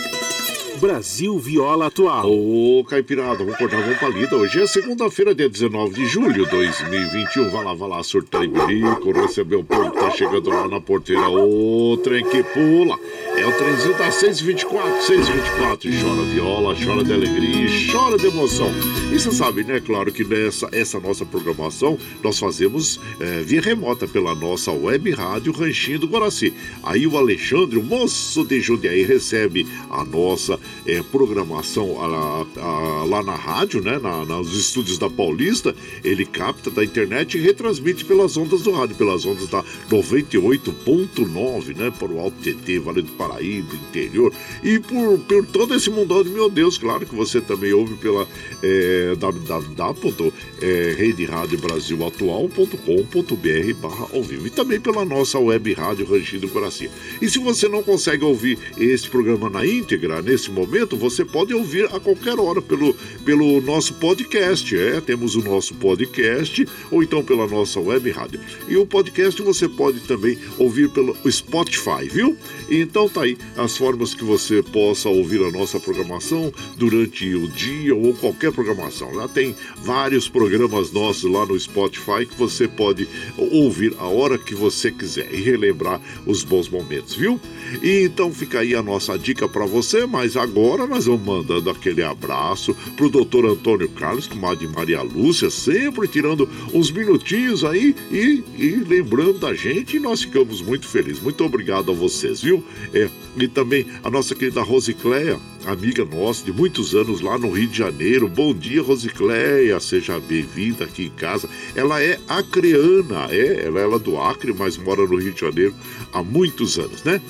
Brasil Viola Atual. Ô, Caipirada, vamos cortar uma palida. Hoje é segunda-feira, dia 19 de julho de 2021. Vai lá, vai lá, surtar e bilico, receber o povo que tá chegando lá na porteira. Ô, trem que pula. É o trenzinho da 624, 624. Chora viola, chora de alegria, chora de emoção. E você sabe, né, claro que nessa essa nossa programação nós fazemos é, via remota pela nossa web rádio Ranchinho do Guaraci. Aí o Alexandre, o moço de Jundiaí, recebe a nossa é, programação a, a, lá na rádio, né, na, nos estúdios da Paulista, ele capta da internet e retransmite pelas ondas do rádio, pelas ondas da 98.9, né, para o Alto TT, Vale do Paraíba, interior, e por, por todo esse mundão de meu Deus, claro que você também ouve pela, é, é www.rederadiobrasilatual.com.br barra ao vivo e também pela nossa web rádio Rangido Coracia. E se você não consegue ouvir esse programa na íntegra, nesse momento, você pode ouvir a qualquer hora pelo, pelo nosso podcast. É, temos o nosso podcast ou então pela nossa web rádio. E o podcast você pode também ouvir pelo Spotify, viu? Então tá aí as formas que você possa ouvir a nossa programação durante o dia ou qualquer programação. Já tem vários programas nossos lá no Spotify que você pode ouvir a hora que você quiser e relembrar os bons momentos, viu? E então fica aí a nossa dica para você, mas agora nós vamos mandando aquele abraço pro doutor Antônio Carlos, comadre Maria Lúcia, sempre tirando uns minutinhos aí e, e lembrando da gente e nós ficamos muito felizes. Muito obrigado a vocês, viu? É, e também a nossa querida Rosicléia, amiga nossa de muitos anos lá no Rio de Janeiro. Bom dia, Rosicléia, seja bem-vinda aqui em casa. Ela é acreana, é, ela é do Acre, mas mora no Rio de Janeiro há muitos anos, né?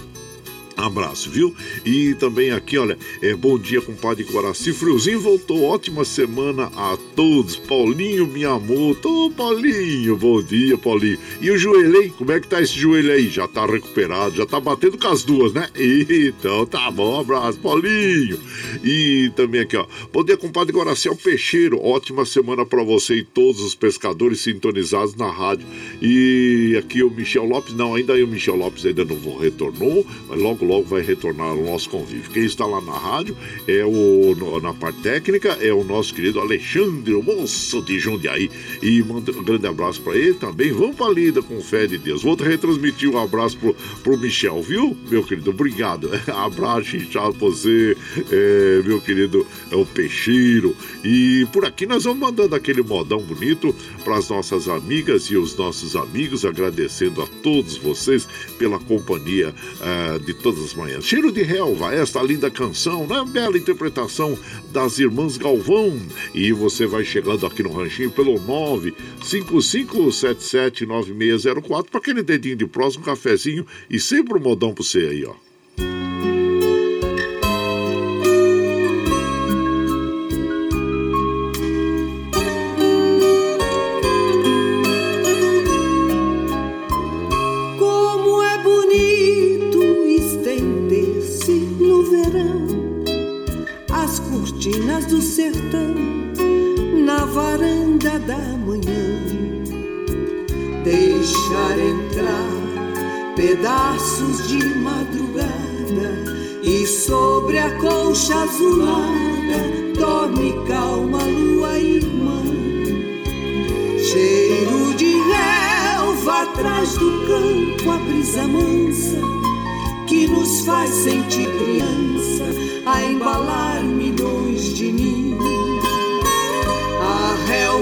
Abraço, viu? E também aqui, olha, é bom dia, compadre Coraci. Friozinho voltou, ótima semana a todos. Paulinho, minha amor. Ô, Paulinho, bom dia, Paulinho. E o joelho, hein? Como é que tá esse joelho aí? Já tá recuperado, já tá batendo com as duas, né? Então tá bom, abraço, Paulinho. E também aqui, ó. Bom dia, compadre Coraci, é o Peixeiro. Ótima semana para você e todos os pescadores sintonizados na rádio. E aqui o Michel Lopes, não, ainda aí o Michel Lopes ainda não retornou, mas logo logo vai retornar ao nosso convívio. Quem está lá na rádio é o na parte técnica é o nosso querido Alexandre, o moço de Jundiaí. E manda um grande abraço para ele também. Vamos para a lida com fé de Deus. Vou retransmitir um abraço pro, pro Michel, viu, meu querido? Obrigado. (laughs) abraço inchado pra você, é, meu querido é o Peixeiro. E por aqui nós vamos mandando aquele modão bonito para as nossas amigas e os nossos amigos, agradecendo a todos vocês pela companhia uh, de todas as manhãs. Cheiro de relva, esta linda canção, né? Bela interpretação das irmãs Galvão. E você vai chegando aqui no ranchinho pelo 955779604 para aquele dedinho de próximo, um cafezinho e sempre um modão para você aí, ó. Pedaços de madrugada e sobre a colcha azulada dorme calma lua irmã. Cheiro de relva atrás do campo, a brisa mansa que nos faz sentir criança a embalar milhões de ninhos.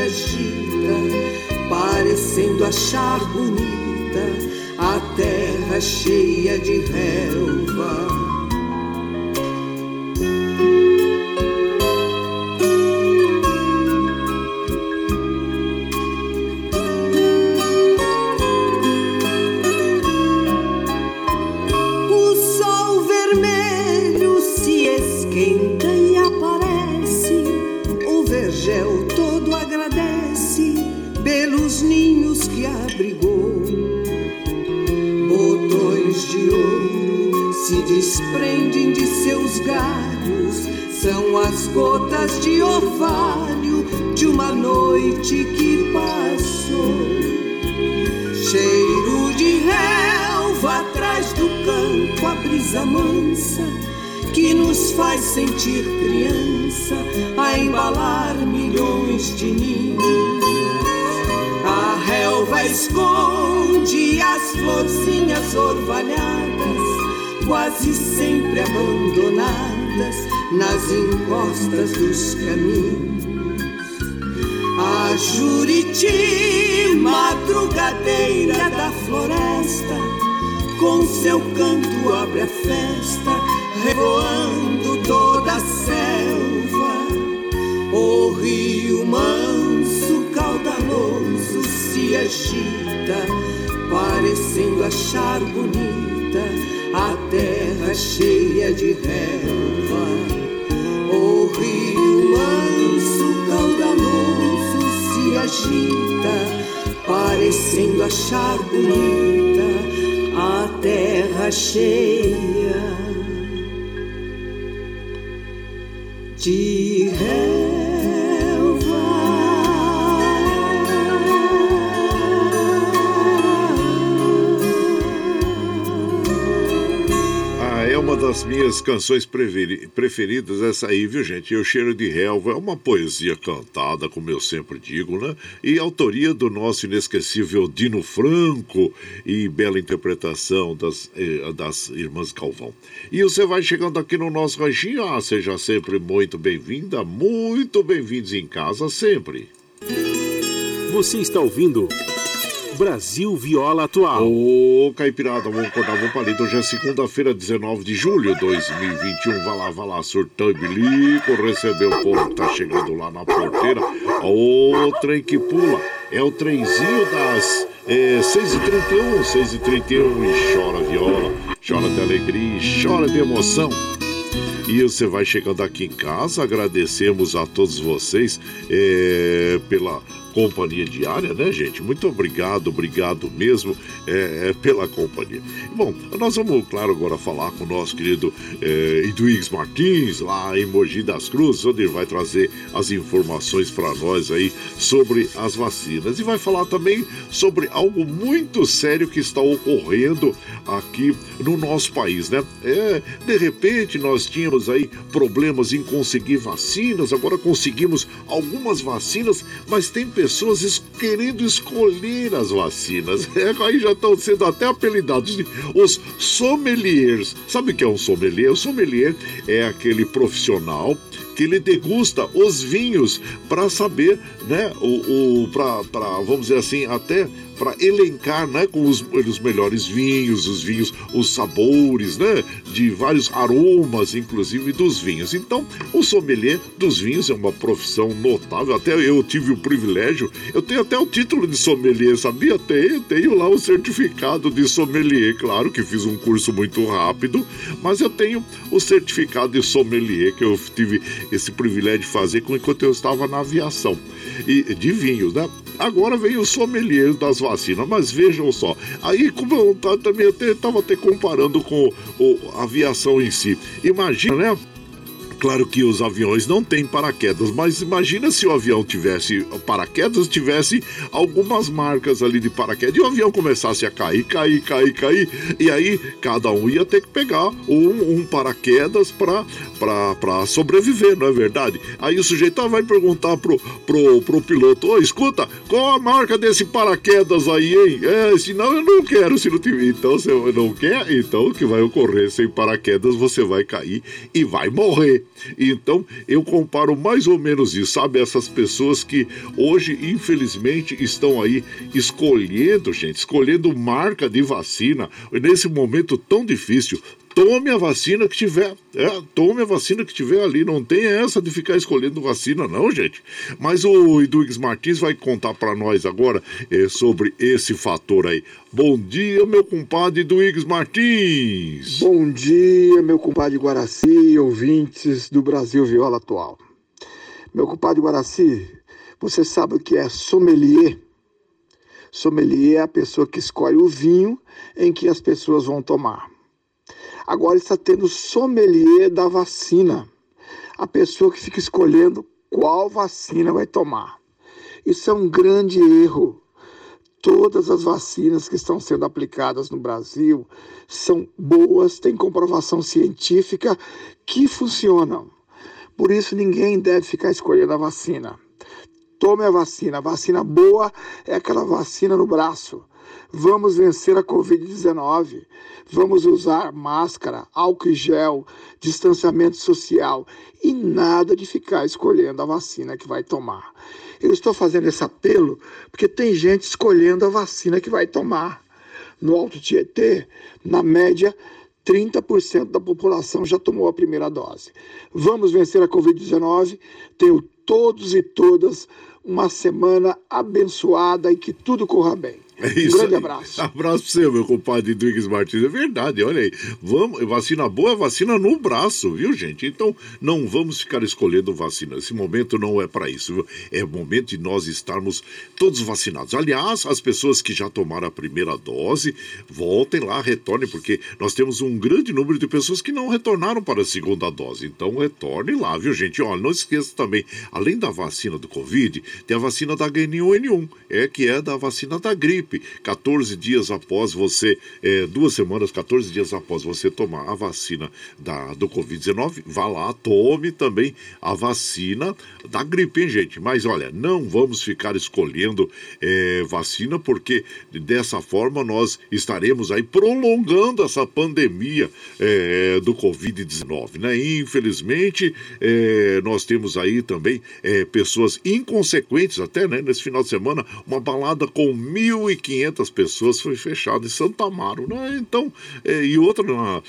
agita, parecendo achar bonita a terra cheia de relva. De orvalho de uma noite que passou. Cheiro de relva atrás do campo, a brisa mansa que nos faz sentir criança a embalar milhões de ninhos. A relva esconde as florzinhas orvalhadas, quase sempre abandonadas nas encostas dos caminhos. Juriti, madrugadeira da floresta, com seu canto abre a festa, revoando toda a selva. O rio manso, caudaloso, se agita, parecendo achar bonita a terra cheia de relva. Agita, parecendo achar bonita a terra cheia de Ah, das minhas canções preferi- preferidas, essa aí, viu, gente? O Cheiro de Relva é uma poesia cantada, como eu sempre digo, né? E autoria do nosso inesquecível Dino Franco e bela interpretação das, eh, das Irmãs Calvão. E você vai chegando aqui no nosso ranchinho, ah, seja sempre muito bem-vinda, muito bem-vindos em casa sempre. Você está ouvindo Brasil Viola Atual. Ô, Caipirada, vamos acordar, vamos para. Hoje é segunda-feira, 19 de julho de 2021. Vai lá, vai lá, surtão e bilico. Recebeu o povo que tá chegando lá na porteira. Ô, trem que pula. É o trenzinho das é, 6h31, 6h31. E chora viola, chora de alegria, chora de emoção. E você vai chegando aqui em casa, agradecemos a todos vocês é, pela companhia diária, né, gente? Muito obrigado, obrigado mesmo é, é, pela companhia. Bom, nós vamos, claro, agora falar com o nosso querido é, Martins, lá em Mogi das Cruzes, onde ele vai trazer as informações para nós aí sobre as vacinas. E vai falar também sobre algo muito sério que está ocorrendo aqui no nosso país, né? É, de repente nós tínhamos aí problemas em conseguir vacinas, agora conseguimos algumas vacinas, mas tem pessoas es- querendo escolher as vacinas. (laughs) É, aí já estão sendo até apelidados de os sommeliers. Sabe o que é um sommelier? O sommelier é aquele profissional que ele degusta os vinhos para saber, né, o, o para vamos dizer assim, até para elencar, né, com os, os melhores vinhos, os vinhos, os sabores, né, de vários aromas, inclusive dos vinhos. Então, o sommelier dos vinhos é uma profissão notável. Até eu tive o privilégio, eu tenho até o título de sommelier, sabia? Tenho, tenho lá o certificado de sommelier, claro que fiz um curso muito rápido, mas eu tenho o certificado de sommelier que eu tive esse privilégio de fazer enquanto eu estava na aviação e de vinhos, né? Agora vem o sommelier das vacinas, mas vejam só. Aí, como eu ta- também estava até comparando com o, a aviação em si. Imagina, né? Claro que os aviões não têm paraquedas, mas imagina se o avião tivesse paraquedas, tivesse algumas marcas ali de paraquedas e o avião começasse a cair, cair, cair, cair, e aí cada um ia ter que pegar um, um paraquedas para sobreviver, não é verdade? Aí o sujeito ah, vai perguntar pro, pro, pro piloto: Ô, escuta, qual a marca desse paraquedas aí, hein? É, senão eu não quero, se não tiver. Então você não quer? Então o que vai ocorrer sem paraquedas, você vai cair e vai morrer. Então eu comparo mais ou menos isso, sabe? Essas pessoas que hoje, infelizmente, estão aí escolhendo, gente, escolhendo marca de vacina nesse momento tão difícil. Tome a vacina que tiver. É, tome a vacina que tiver ali. Não tem essa de ficar escolhendo vacina, não, gente. Mas o Eduígues Martins vai contar para nós agora é, sobre esse fator aí. Bom dia, meu compadre Eduígues Martins. Bom dia, meu compadre Guaraci ouvintes do Brasil Viola Atual. Meu compadre Guaraci, você sabe o que é sommelier? Sommelier é a pessoa que escolhe o vinho em que as pessoas vão tomar. Agora está tendo sommelier da vacina. A pessoa que fica escolhendo qual vacina vai tomar. Isso é um grande erro. Todas as vacinas que estão sendo aplicadas no Brasil são boas, têm comprovação científica que funcionam. Por isso, ninguém deve ficar escolhendo a vacina. Tome a vacina. A vacina boa é aquela vacina no braço. Vamos vencer a Covid-19. Vamos usar máscara, álcool gel, distanciamento social e nada de ficar escolhendo a vacina que vai tomar. Eu estou fazendo esse apelo porque tem gente escolhendo a vacina que vai tomar. No Alto Tietê, na média, 30% da população já tomou a primeira dose. Vamos vencer a Covid-19. Tenho todos e todas uma semana abençoada e que tudo corra bem. É isso um grande aí. abraço. Abraço pra você, meu compadre Duígues Martins. É verdade, olha aí. Vamos, vacina boa é vacina no braço, viu, gente? Então, não vamos ficar escolhendo vacina. Esse momento não é para isso, viu? É momento de nós estarmos todos vacinados. Aliás, as pessoas que já tomaram a primeira dose, voltem lá, retornem, porque nós temos um grande número de pessoas que não retornaram para a segunda dose. Então, retorne lá, viu, gente? Olha, não esqueça também, além da vacina do Covid, tem a vacina da H1N1, é que é da vacina da gripe. 14 dias após você, é, duas semanas, 14 dias após você tomar a vacina da, do Covid-19, vá lá, tome também a vacina da gripe, hein, gente? Mas olha, não vamos ficar escolhendo é, vacina, porque dessa forma nós estaremos aí prolongando essa pandemia é, do Covid-19, né? Infelizmente, é, nós temos aí também é, pessoas inconsequentes, até né, nesse final de semana, uma balada com 1.500 pessoas foi fechada em Santa Amaro, né? Então, é, e outra na,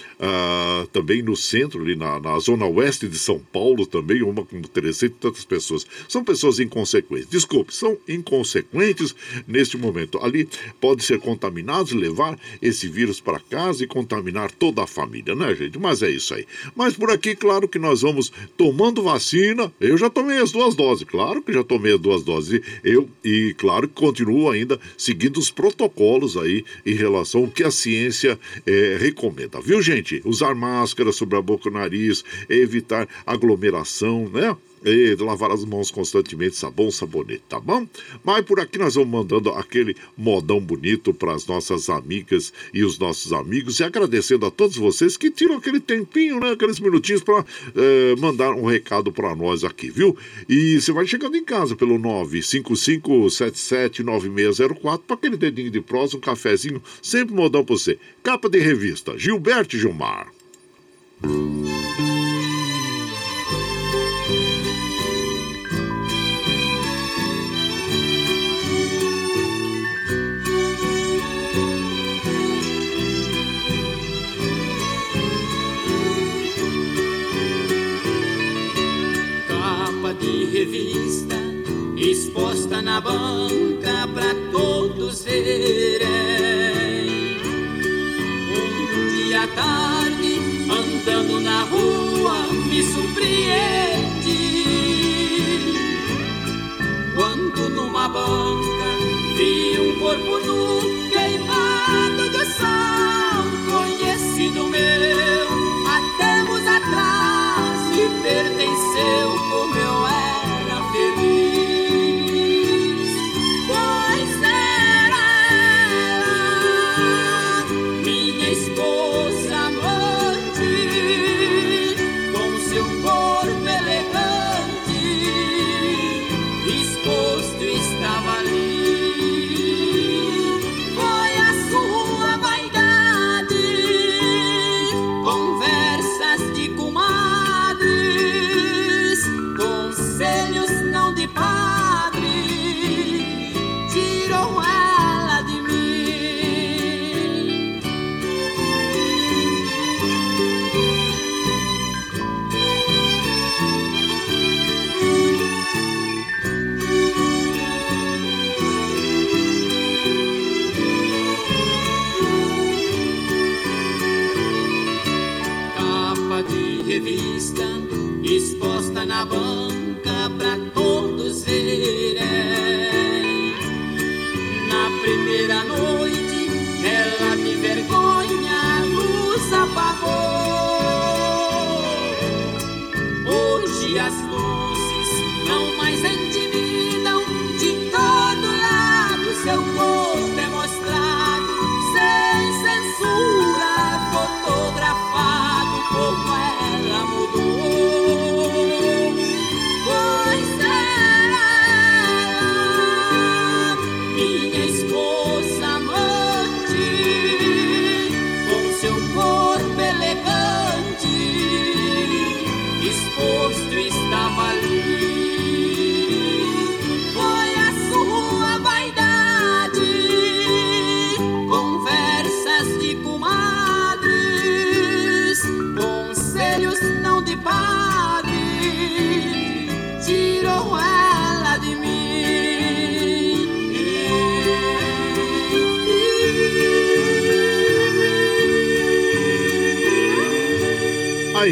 também no centro, ali na, na zona oeste de São Paulo, também, uma com 300 e tantas pessoas. São pessoas inconsequentes. Desculpe, são inconsequentes neste momento. Ali pode ser contaminados, levar esse vírus para casa e contaminar toda a família, né, gente? Mas é isso aí. Mas por aqui, claro que nós vamos tomando vacina. Eu já tomei as duas doses, claro que já tomei as duas doses. Eu, e claro que continuo ainda seguindo os protocolos aí em relação ao que a ciência eh, recomenda, viu, gente? Usar máscara sobre a boca e o nariz, evitar aglomeração, né? E lavar as mãos constantemente, sabão, sabonete, tá bom? Mas por aqui nós vamos mandando aquele modão bonito para as nossas amigas e os nossos amigos e agradecendo a todos vocês que tiram aquele tempinho, né? Aqueles minutinhos para mandar um recado para nós aqui, viu? E você vai chegando em casa pelo 955779604 para aquele dedinho de prosa, um cafezinho, sempre modão para você. Capa de revista, Gilberto Gilmar. Na banca pra todos verem. Um dia tarde, andando na rua, me surpreende. Quando numa banca vi um corpo nu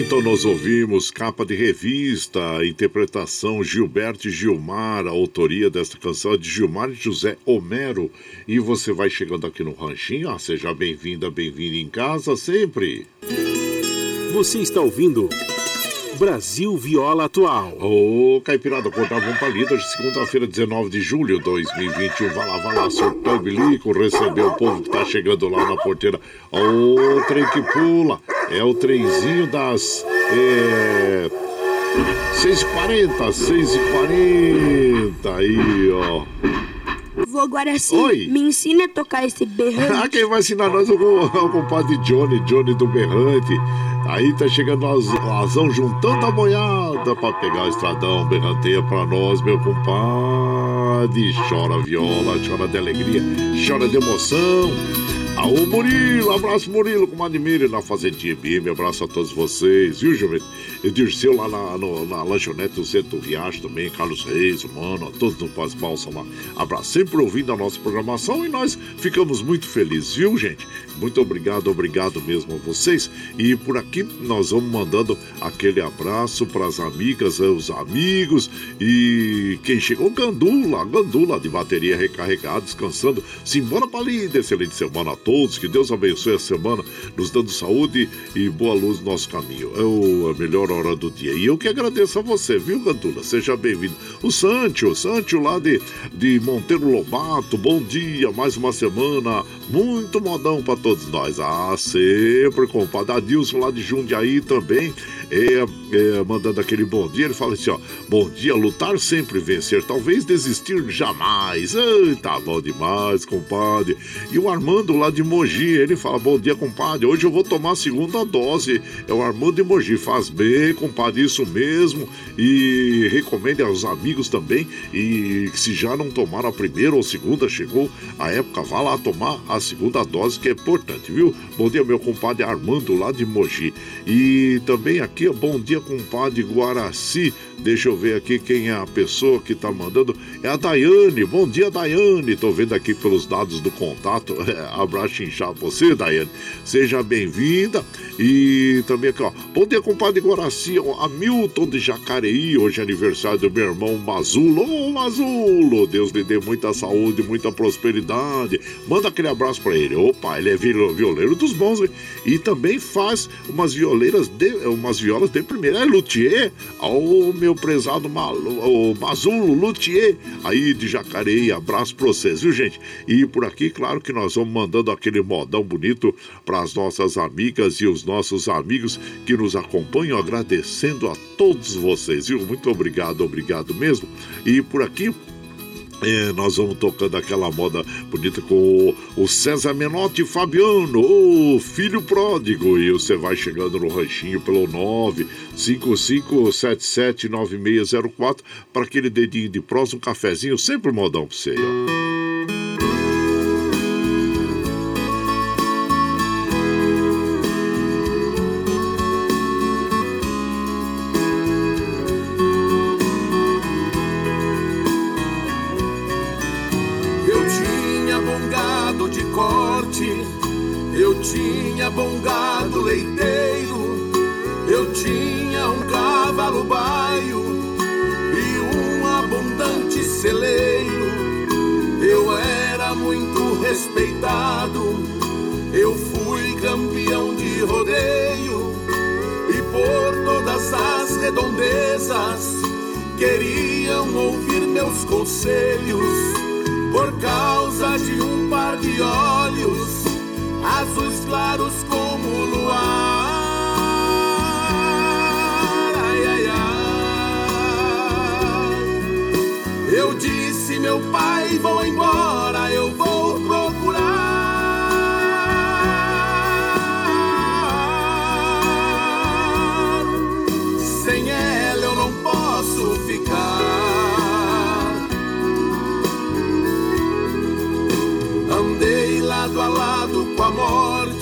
então nós ouvimos capa de revista, interpretação Gilberto Gilmar, a autoria desta canção é de Gilmar e José Homero. E você vai chegando aqui no Ranchinho, ah, seja bem-vinda, bem-vindo em casa sempre. Você está ouvindo Brasil Viola Atual. Ô, Caipirada, acordar vamos pra lida de segunda-feira, 19 de julho de 2021. Vai lá, vai lá, surtou o bilico, recebeu o povo que tá chegando lá na porteira. Ô, trem que pula, é o trenzinho das... É... 6h40, 6h40, aí, ó. Vô Guaraci, Oi. me ensina a tocar esse berrante. Ah, quem vai ensinar nós é o, é o compadre Johnny, Johnny do Berrante. Aí tá chegando as Lazão juntando a boiada pra pegar o estradão, berranteia pra nós, meu compadre. Chora viola, chora de alegria, chora de emoção. Aô, Murilo, abraço Murilo, com Mire na Fazendinha Bime, abraço a todos vocês, viu, Jumento? E Dirceu lá na, no- na lanchonete do Centro do Riacho também, Carlos Reis, mano, a todos no Paz Balsa lá. Abraço, sempre ouvindo a nossa programação e nós ficamos muito felizes, viu, gente? Muito obrigado, obrigado mesmo a vocês. E por aqui nós vamos mandando aquele abraço para as amigas, os amigos e quem chegou, Gandula, Gandula de bateria recarregada, descansando. Simbora para ali, excelente semana a todos, que Deus abençoe a semana, nos dando saúde e boa luz no nosso caminho. É a melhor hora do dia. E eu que agradeço a você, viu, Gandula? Seja bem-vindo. O Sancho, Sancho lá de, de Monteiro Lobato, bom dia, mais uma semana, muito modão para todos nós. Ah, sempre, compadre. Adilson lá de Jundiaí também, é, é, mandando aquele bom dia. Ele fala assim: ó, bom dia, lutar sempre vencer, talvez desistir jamais. Ai, tá bom demais, compadre. E o Armando lá de Mogi, ele fala: bom dia, compadre. Hoje eu vou tomar a segunda dose. É o Armando de Mogi, faz bem, compadre, isso mesmo. E recomende aos amigos também. E se já não tomaram a primeira ou segunda, chegou a época, vá lá tomar a segunda dose, que é importante, viu? Bom dia, meu compadre Armando lá de Mogi. E também aqui, bom dia, compadre Guaraci. Deixa eu ver aqui quem é a pessoa que tá mandando. É a Daiane. Bom dia, Daiane. Tô vendo aqui pelos dados do contato. (laughs) Abraço pra você, Daiane. Seja bem-vinda. E também aqui, ó. Bom dia, compadre Guaraci. Ó, Hamilton de Jacareí. Hoje é aniversário do meu irmão Mazulo. Ô, Mazulo. Deus lhe dê muita saúde, muita prosperidade. Manda aquele abraço pra ele. Opa, ele é viol- violeiro dos bons, hein? E também faz umas violeiras, de, umas violas de primeira. É luthier. Ô, meu prezado Malu, ô, Mazulo, luthier. Aí de Jacareí. Abraço pra vocês, viu, gente? E por aqui, claro que nós vamos mandando aquele modão bonito para as nossas amigas e os nossos amigos que nos acompanham, agradecendo a todos vocês, viu? Muito obrigado, obrigado mesmo. E por aqui. é, nós vamos tocando aquela moda bonita com o, o César Menotti Fabiano, o filho pródigo. E você vai chegando no ranchinho pelo 955779604 para aquele dedinho de prosa, um cafezinho, sempre modão pra você, ó.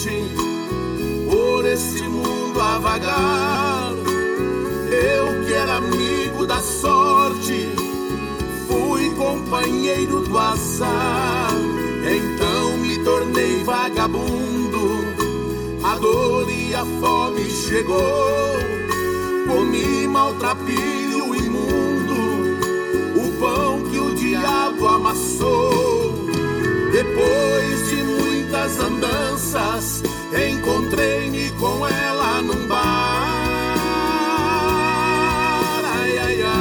Morte, por esse mundo a vagar. Eu que era amigo da sorte, fui companheiro do azar. Então me tornei vagabundo, dor e a fome chegou. Comi maltrapilho imundo, o pão que o diabo amassou. Depois de muitas andanças, encontrei-me com ela num bar. Ai, ai, ai.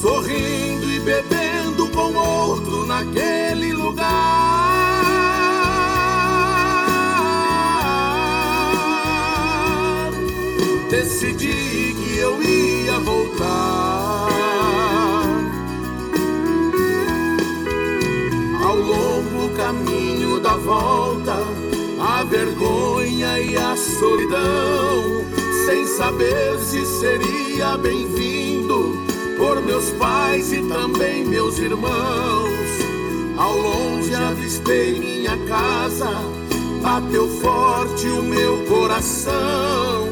Sorrindo e bebendo com outro naquele lugar. Decidi que eu ia voltar. Ao longo caminho volta, a vergonha e a solidão, sem saber se seria bem-vindo por meus pais e também meus irmãos. Ao longe avistei minha casa, bateu forte o meu coração.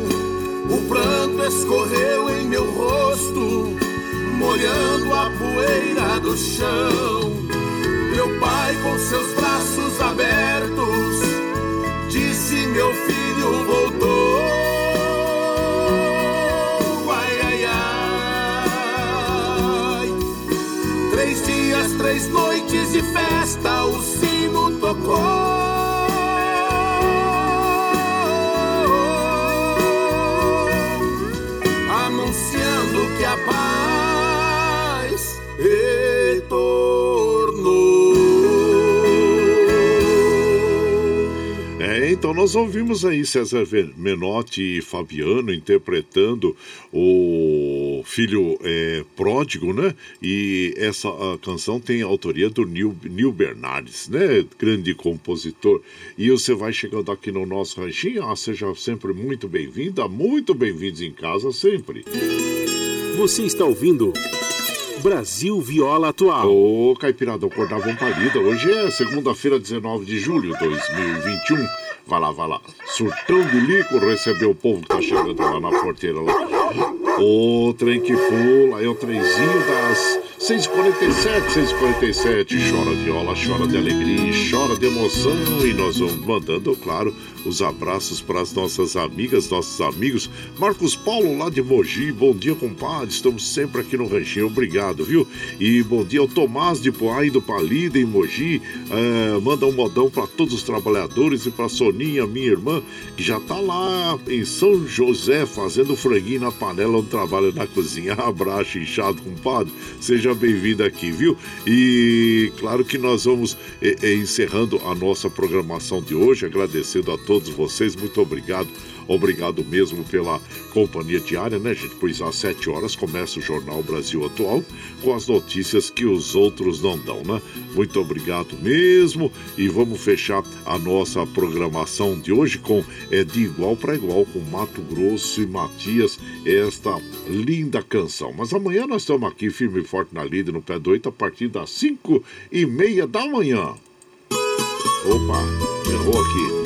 O pranto escorreu em meu rosto, molhando a poeira do chão. Meu pai, com seus braços abertos, disse: Meu filho voltou. Ai, ai, ai. Três dias, três noites de festa, o sino tocou, anunciando que a paz então nós ouvimos aí César Menotti e Fabiano interpretando o filho é, pródigo, né? E essa canção tem a autoria do Nil, Nil Bernardes, né? Grande compositor. E você vai chegando aqui no nosso ranchinho, ah, seja sempre muito bem-vinda, muito bem-vindos em casa sempre. Você está ouvindo Brasil Viola Atual. Ô, Caipirada, acordava um palida. Hoje é segunda-feira, 19 de julho de 2021. Vai lá, vai lá. Surtão de lico recebeu o povo que tá chegando lá na porteira lá. O trem que pula é o trenzinho das 6h47, 6h47. Chora viola, chora de alegria, chora de emoção. E nós vamos mandando, claro, os abraços para as nossas amigas, nossos amigos. Marcos Paulo, lá de Mogi. Bom dia, compadre. Estamos sempre aqui no Ranchinho. Obrigado, viu? E bom dia ao Tomás de Poá do Palida, em Mogi. É, manda um modão para todos os trabalhadores e para Soninha, minha irmã, que já tá lá em São José fazendo franguinho na panela onde trabalha na cozinha. (laughs) Abraço inchado, compadre. Seja bem-vindo aqui, viu? E claro que nós vamos eh, eh, encerrando a nossa programação de hoje, agradecendo a todos vocês. Muito obrigado. Obrigado mesmo pela companhia diária, né, gente? Pois às 7 horas começa o Jornal Brasil Atual com as notícias que os outros não dão, né? Muito obrigado mesmo. E vamos fechar a nossa programação de hoje com é, De Igual para Igual com Mato Grosso e Matias, esta linda canção. Mas amanhã nós estamos aqui firme e forte na lida, no pé do 8, a partir das 5 e meia da manhã. Opa, errou aqui.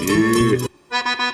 Essa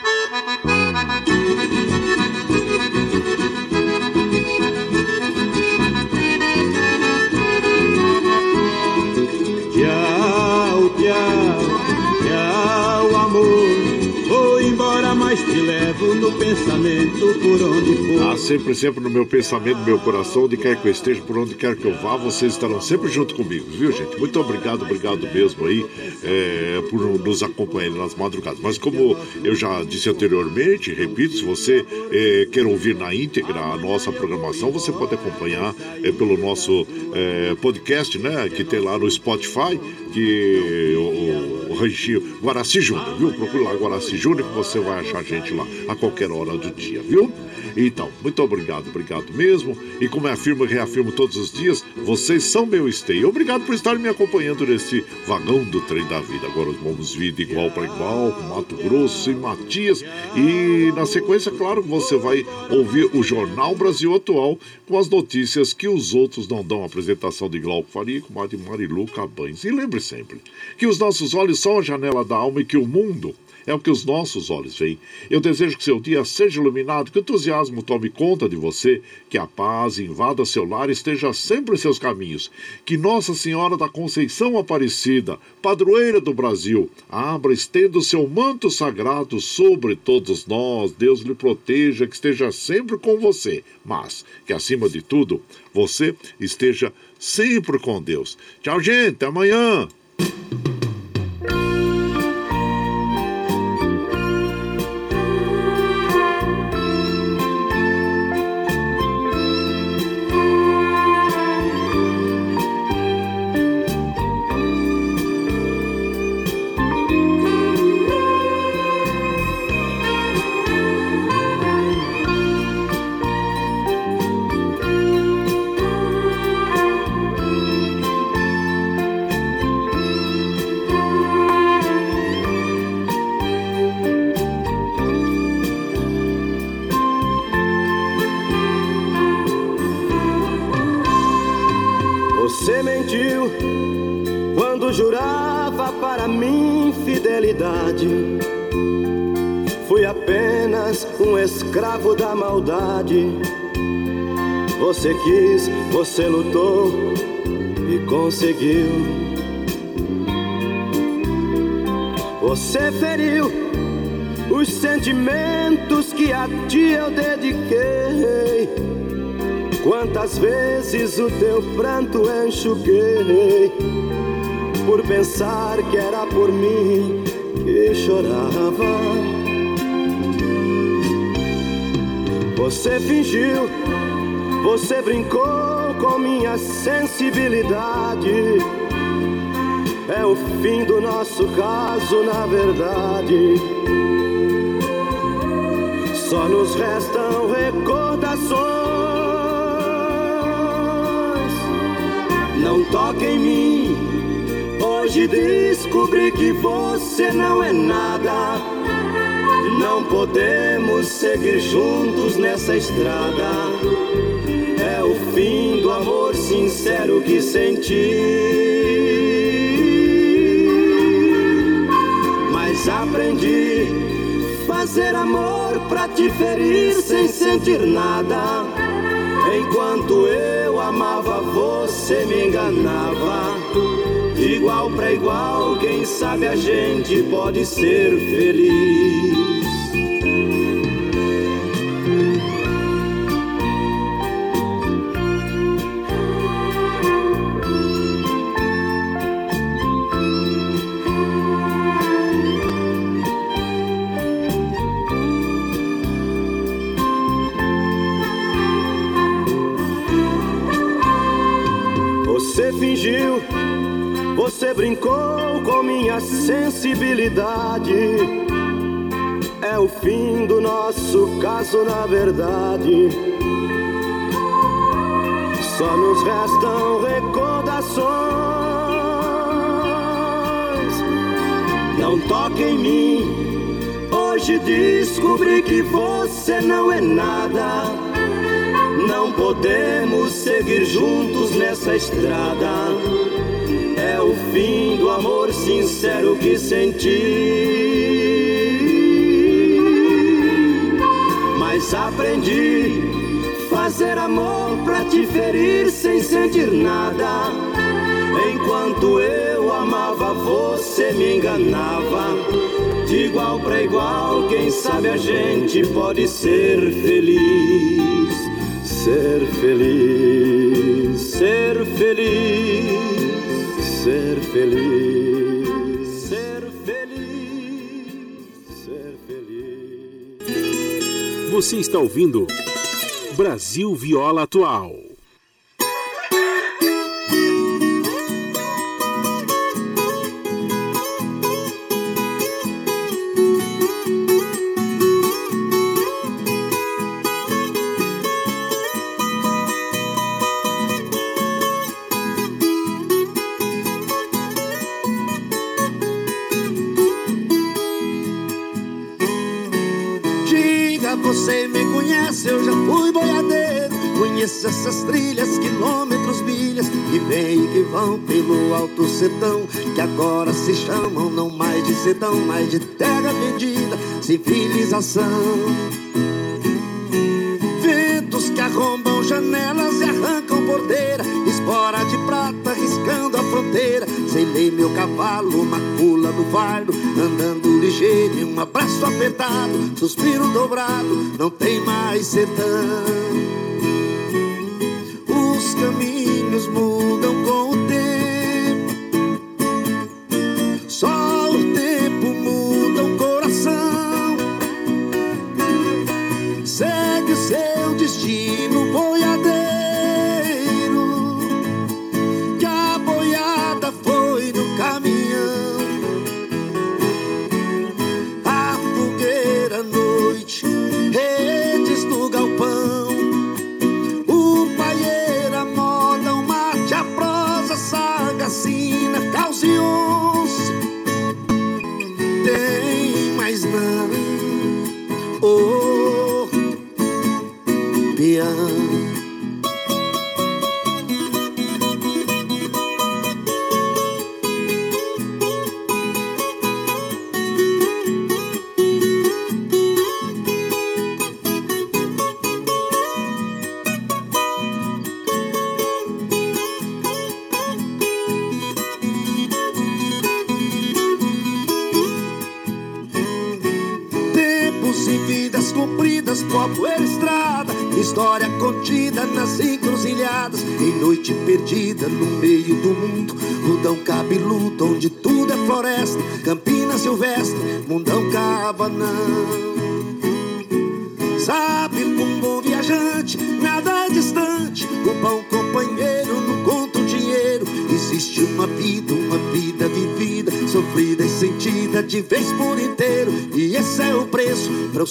pensamento por onde for. Ah, sempre, sempre no meu pensamento, no meu coração, onde quer que eu esteja, por onde quer que eu vá, vocês estarão sempre junto comigo, viu, gente? Muito obrigado, obrigado mesmo aí é, por nos acompanhar nas madrugadas. Mas como eu já disse anteriormente, repito, se você é, quer ouvir na íntegra a nossa programação, você pode acompanhar é, pelo nosso é, podcast, né? Que tem lá no Spotify, que o, o, o Ranchinho Guaraci Júnior, viu? Procure lá Guaraci Júnior que você vai achar a gente lá a qualquer hora do dia, viu? Então, muito obrigado, obrigado mesmo. E como eu afirmo e reafirmo todos os dias, vocês são meu esteio. Obrigado por estar me acompanhando nesse vagão do trem da vida. Agora vamos vida igual para igual, com Mato Grosso e Matias. E na sequência, claro, você vai ouvir o Jornal Brasil Atual com as notícias que os outros não dão. A apresentação de Glauco Faria com a de Marilu Cabanes. E lembre sempre que os nossos olhos são a janela da alma e que o mundo é o que os nossos olhos veem. Eu desejo que seu dia seja iluminado, que o entusiasmo tome conta de você, que a paz invada seu lar e esteja sempre em seus caminhos. Que Nossa Senhora da Conceição Aparecida, padroeira do Brasil, abra, estenda o seu manto sagrado sobre todos nós. Deus lhe proteja, que esteja sempre com você, mas que acima de tudo, você esteja sempre com Deus. Tchau, gente, até amanhã. Conseguiu. Você feriu os sentimentos que a ti eu dediquei. Quantas vezes o teu pranto enxuguei por pensar que era por mim que chorava. Você fingiu, você brincou com minha sensibilidade. É o fim do nosso caso, na verdade. Só nos restam recordações. Não toque em mim. Hoje descobri que você não é nada. Não podemos seguir juntos nessa estrada. É o fim do amor sincero que senti. Mas aprendi fazer amor pra te ferir sem sentir nada. Enquanto eu amava, você me enganava. De igual para igual, quem sabe a gente pode ser feliz. Sensibilidade. É o fim do nosso caso, na verdade. Só nos restam recordações. Não toque em mim. Hoje descobri que você não é nada. Não podemos seguir juntos nessa estrada. É o amor sincero que senti. Mas aprendi fazer amor pra te ferir sem sentir nada. Enquanto eu amava, você me enganava. De igual para igual, quem sabe a gente pode ser feliz ser feliz, ser feliz, ser feliz, ser feliz, ser feliz. Você está ouvindo Brasil Viola Atual. sertão, que agora se chamam não mais de sertão, mas de terra vendida, civilização. Ventos que arrombam janelas e arrancam porteira, espora de prata riscando a fronteira. Selei meu cavalo, uma pula no fardo, andando ligeiro, um abraço apertado, suspiro dobrado, não tem mais sertão.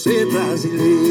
ser brasileiro.